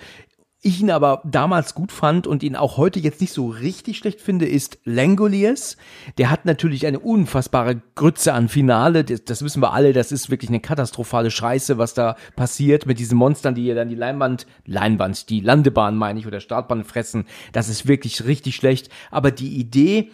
S1: ich ihn aber damals gut fand und ihn auch heute jetzt nicht so richtig schlecht finde, ist Langoliers. Der hat natürlich eine unfassbare Grütze an Finale. Das, das, wissen wir alle. Das ist wirklich eine katastrophale Scheiße, was da passiert mit diesen Monstern, die ja dann die Leinwand, Leinwand, die Landebahn meine ich oder Startbahn fressen. Das ist wirklich richtig schlecht. Aber die Idee,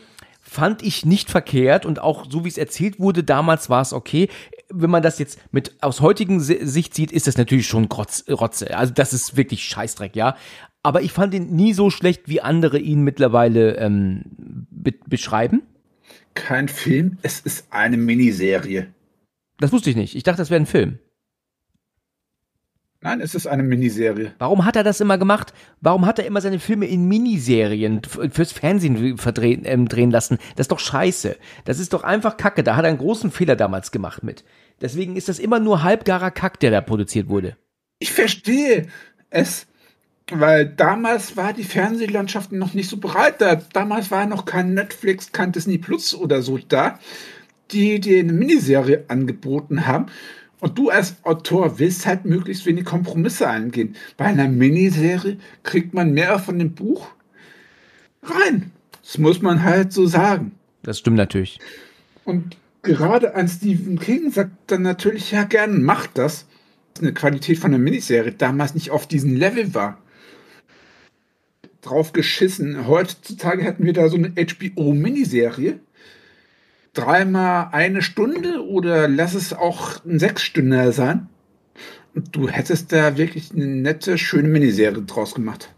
S1: fand ich nicht verkehrt und auch so wie es erzählt wurde, damals war es okay. Wenn man das jetzt mit aus heutigen Sicht sieht, ist das natürlich schon Rotze. Also das ist wirklich Scheißdreck, ja. Aber ich fand ihn nie so schlecht, wie andere ihn mittlerweile ähm, be beschreiben.
S2: Kein Film, es ist eine Miniserie.
S1: Das wusste ich nicht. Ich dachte, das wäre ein Film.
S2: Nein, es ist eine Miniserie.
S1: Warum hat er das immer gemacht? Warum hat er immer seine Filme in Miniserien fürs Fernsehen verdrehen, ähm, drehen lassen? Das ist doch scheiße. Das ist doch einfach Kacke. Da hat er einen großen Fehler damals gemacht mit. Deswegen ist das immer nur halbgarer Kack, der da produziert wurde.
S2: Ich verstehe es, weil damals war die Fernsehlandschaft noch nicht so bereit. Da, damals war noch kein Netflix, kein Disney Plus oder so da, die dir eine Miniserie angeboten haben. Und du als Autor willst halt möglichst wenig Kompromisse eingehen. Bei einer Miniserie kriegt man mehr von dem Buch rein. Das muss man halt so sagen.
S1: Das stimmt natürlich.
S2: Und gerade ein Stephen King sagt dann natürlich, ja gern, macht das. Eine Qualität von der Miniserie damals nicht auf diesem Level war. Drauf geschissen. Heutzutage hätten wir da so eine HBO-Miniserie dreimal eine Stunde oder lass es auch ein Sechsstünder sein. Du hättest da wirklich eine nette, schöne Miniserie draus gemacht.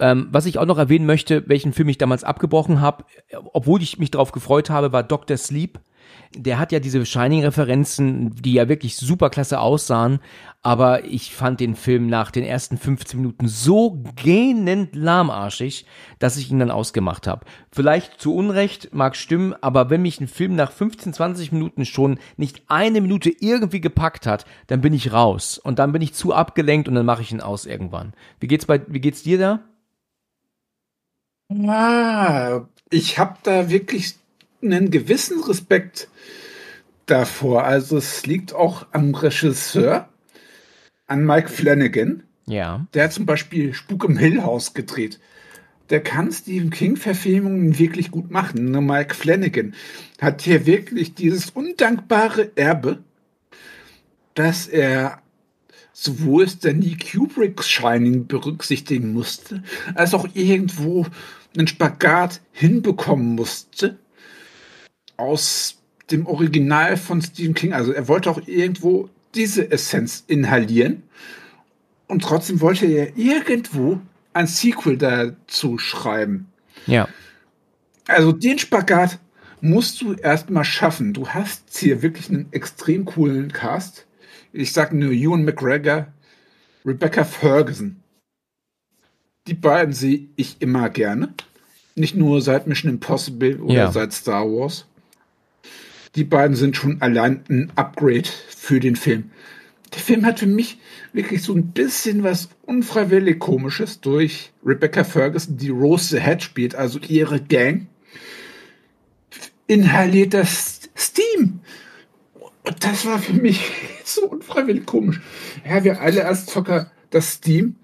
S1: Ähm, was ich auch noch erwähnen möchte, welchen Film ich damals abgebrochen habe, obwohl ich mich darauf gefreut habe, war Dr. Sleep. Der hat ja diese Shining-Referenzen, die ja wirklich super klasse aussahen, aber ich fand den Film nach den ersten 15 Minuten so gähnend lahmarschig, dass ich ihn dann ausgemacht habe. Vielleicht zu Unrecht, mag stimmen, aber wenn mich ein Film nach 15, 20 Minuten schon nicht eine Minute irgendwie gepackt hat, dann bin ich raus und dann bin ich zu abgelenkt und dann mache ich ihn aus irgendwann. Wie geht's bei wie geht's dir da?
S2: Ah, ich habe da wirklich einen gewissen Respekt davor. Also es liegt auch am Regisseur, an Mike Flanagan.
S1: Ja.
S2: Der hat zum Beispiel Spuk im Hill House gedreht. Der kann Stephen King-Verfilmungen wirklich gut machen. Nur Mike Flanagan hat hier wirklich dieses undankbare Erbe, dass er sowohl Stanley Kubricks Shining berücksichtigen musste, als auch irgendwo einen Spagat hinbekommen musste aus dem Original von Stephen King. Also er wollte auch irgendwo diese Essenz inhalieren und trotzdem wollte er irgendwo ein Sequel dazu schreiben.
S1: Ja.
S2: Also den Spagat musst du erstmal schaffen. Du hast hier wirklich einen extrem coolen Cast. Ich sage nur Ewan McGregor, Rebecca Ferguson. Die beiden sehe ich immer gerne. Nicht nur seit Mission Impossible oder ja. seit Star Wars. Die beiden sind schon allein ein Upgrade für den Film. Der Film hat für mich wirklich so ein bisschen was unfreiwillig komisches durch Rebecca Ferguson, die Rose the Head spielt, also ihre Gang. Inhaliert das Steam. Und das war für mich so unfreiwillig komisch. Ja, wir alle als Zocker das Steam.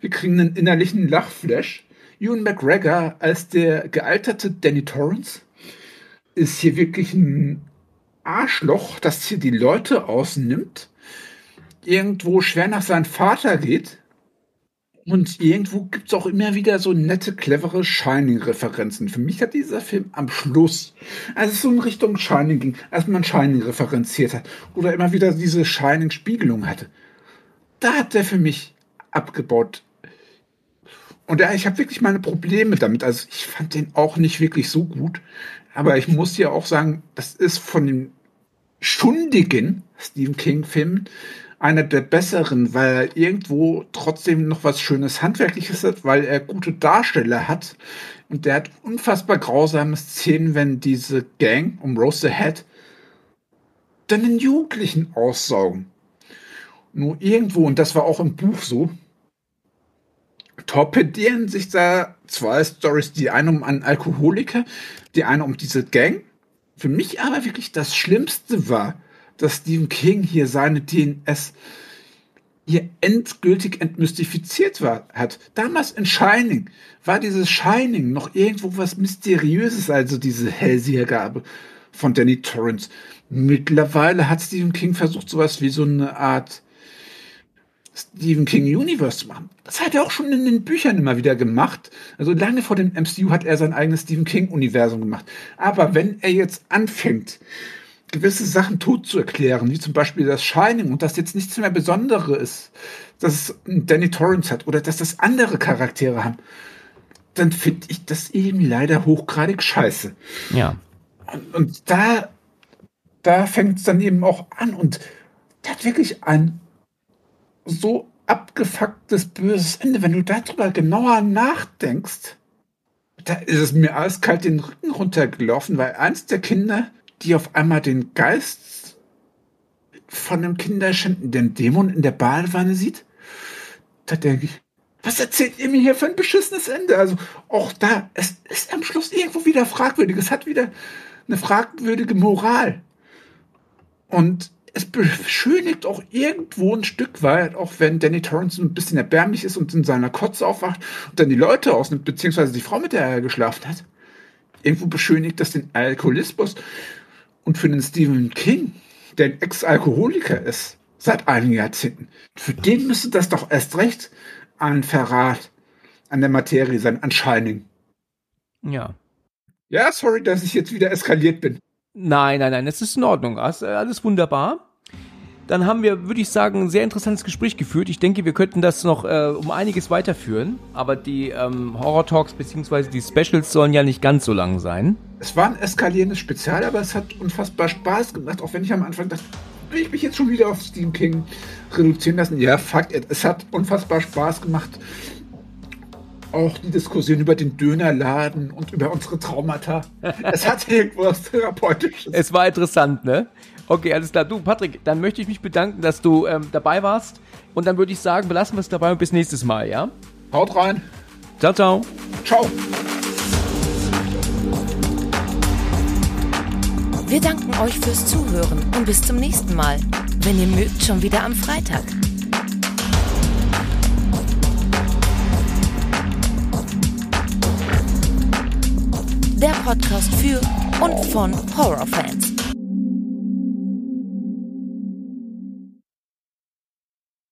S2: Wir kriegen einen innerlichen Lachflash. Ewan McGregor als der gealterte Danny Torrance ist hier wirklich ein Arschloch, das hier die Leute ausnimmt, irgendwo schwer nach seinem Vater geht. Und irgendwo gibt es auch immer wieder so nette, clevere Shining-Referenzen. Für mich hat dieser Film am Schluss, als es so in Richtung Shining ging, als man Shining referenziert hat oder immer wieder diese Shining-Spiegelung hatte, da hat der für mich abgebaut. Und ja, ich habe wirklich meine Probleme damit. Also ich fand den auch nicht wirklich so gut. Aber ich muss ja auch sagen, das ist von den schundigen Stephen King-Filmen einer der besseren, weil er irgendwo trotzdem noch was Schönes Handwerkliches hat, weil er gute Darsteller hat. Und der hat unfassbar grausame Szenen, wenn diese Gang um Rose the Head dann den Jugendlichen aussaugen. Nur irgendwo, und das war auch im Buch so, torpedieren sich da zwei Stories, die eine um einen Alkoholiker, die eine um diese Gang. Für mich aber wirklich das Schlimmste war, dass Stephen King hier seine DNS hier endgültig entmystifiziert war, hat. Damals in Shining war dieses Shining noch irgendwo was Mysteriöses, also diese Hellsehergabe von Danny Torrance. Mittlerweile hat Stephen King versucht, sowas wie so eine Art Stephen King Universe zu machen. Das hat er auch schon in den Büchern immer wieder gemacht. Also lange vor dem MCU hat er sein eigenes Stephen King Universum gemacht. Aber wenn er jetzt anfängt, gewisse Sachen tot zu erklären, wie zum Beispiel das Shining und das jetzt nichts mehr Besonderes ist, dass es Danny Torrance hat oder dass das andere Charaktere haben, dann finde ich das eben leider hochgradig scheiße.
S1: Ja.
S2: Und, und da, da fängt es dann eben auch an und der hat wirklich ein so abgefucktes, böses Ende. Wenn du darüber genauer nachdenkst, da ist es mir eiskalt den Rücken runtergelaufen, weil eins der Kinder, die auf einmal den Geist von dem kinderschändenden Dämon in der Badewanne sieht, da denke ich, was erzählt ihr mir hier für ein beschissenes Ende? Also auch da, es ist am Schluss irgendwo wieder fragwürdig. Es hat wieder eine fragwürdige Moral. Und es beschönigt auch irgendwo ein Stück weit, auch wenn Danny Torrance ein bisschen erbärmlich ist und in seiner Kotze aufwacht und dann die Leute ausnimmt, beziehungsweise die Frau, mit der er geschlafen hat. Irgendwo beschönigt das den Alkoholismus. Und für den Stephen King, der ein Ex-Alkoholiker ist, seit einigen Jahrzehnten, für den müsste das doch erst recht ein Verrat an der Materie sein, an Shining.
S1: Ja.
S2: Ja, sorry, dass ich jetzt wieder eskaliert bin.
S1: Nein, nein, nein, es ist in Ordnung. Alles wunderbar. dann haben wir, würde ich sagen, ein sehr interessantes Gespräch geführt. Ich denke, wir könnten das noch äh, um einiges weiterführen. Aber die ähm, Horror-Talks bzw. die Specials sollen ja nicht ganz so lang sein.
S2: Es war ein eskalierendes Spezial, aber es hat unfassbar Spaß gemacht, auch wenn ich am Anfang dachte, will ich mich jetzt schon wieder auf Steam King reduzieren lassen. Ja, fuck it. Es hat unfassbar Spaß gemacht. Auch die Diskussion über den Dönerladen und über unsere Traumata. es hat irgendwas Therapeutisches.
S1: Es war interessant, ne? Okay, alles klar. Du, Patrick, dann möchte ich mich bedanken, dass du ähm, dabei warst. Und dann würde ich sagen, belassen wir es dabei und bis nächstes Mal, ja?
S2: Haut rein.
S1: Ciao, ciao.
S2: Ciao.
S3: Wir danken euch fürs Zuhören und bis zum nächsten Mal. Wenn ihr mögt, schon wieder am Freitag. Der Podcast für und von Horrorfans.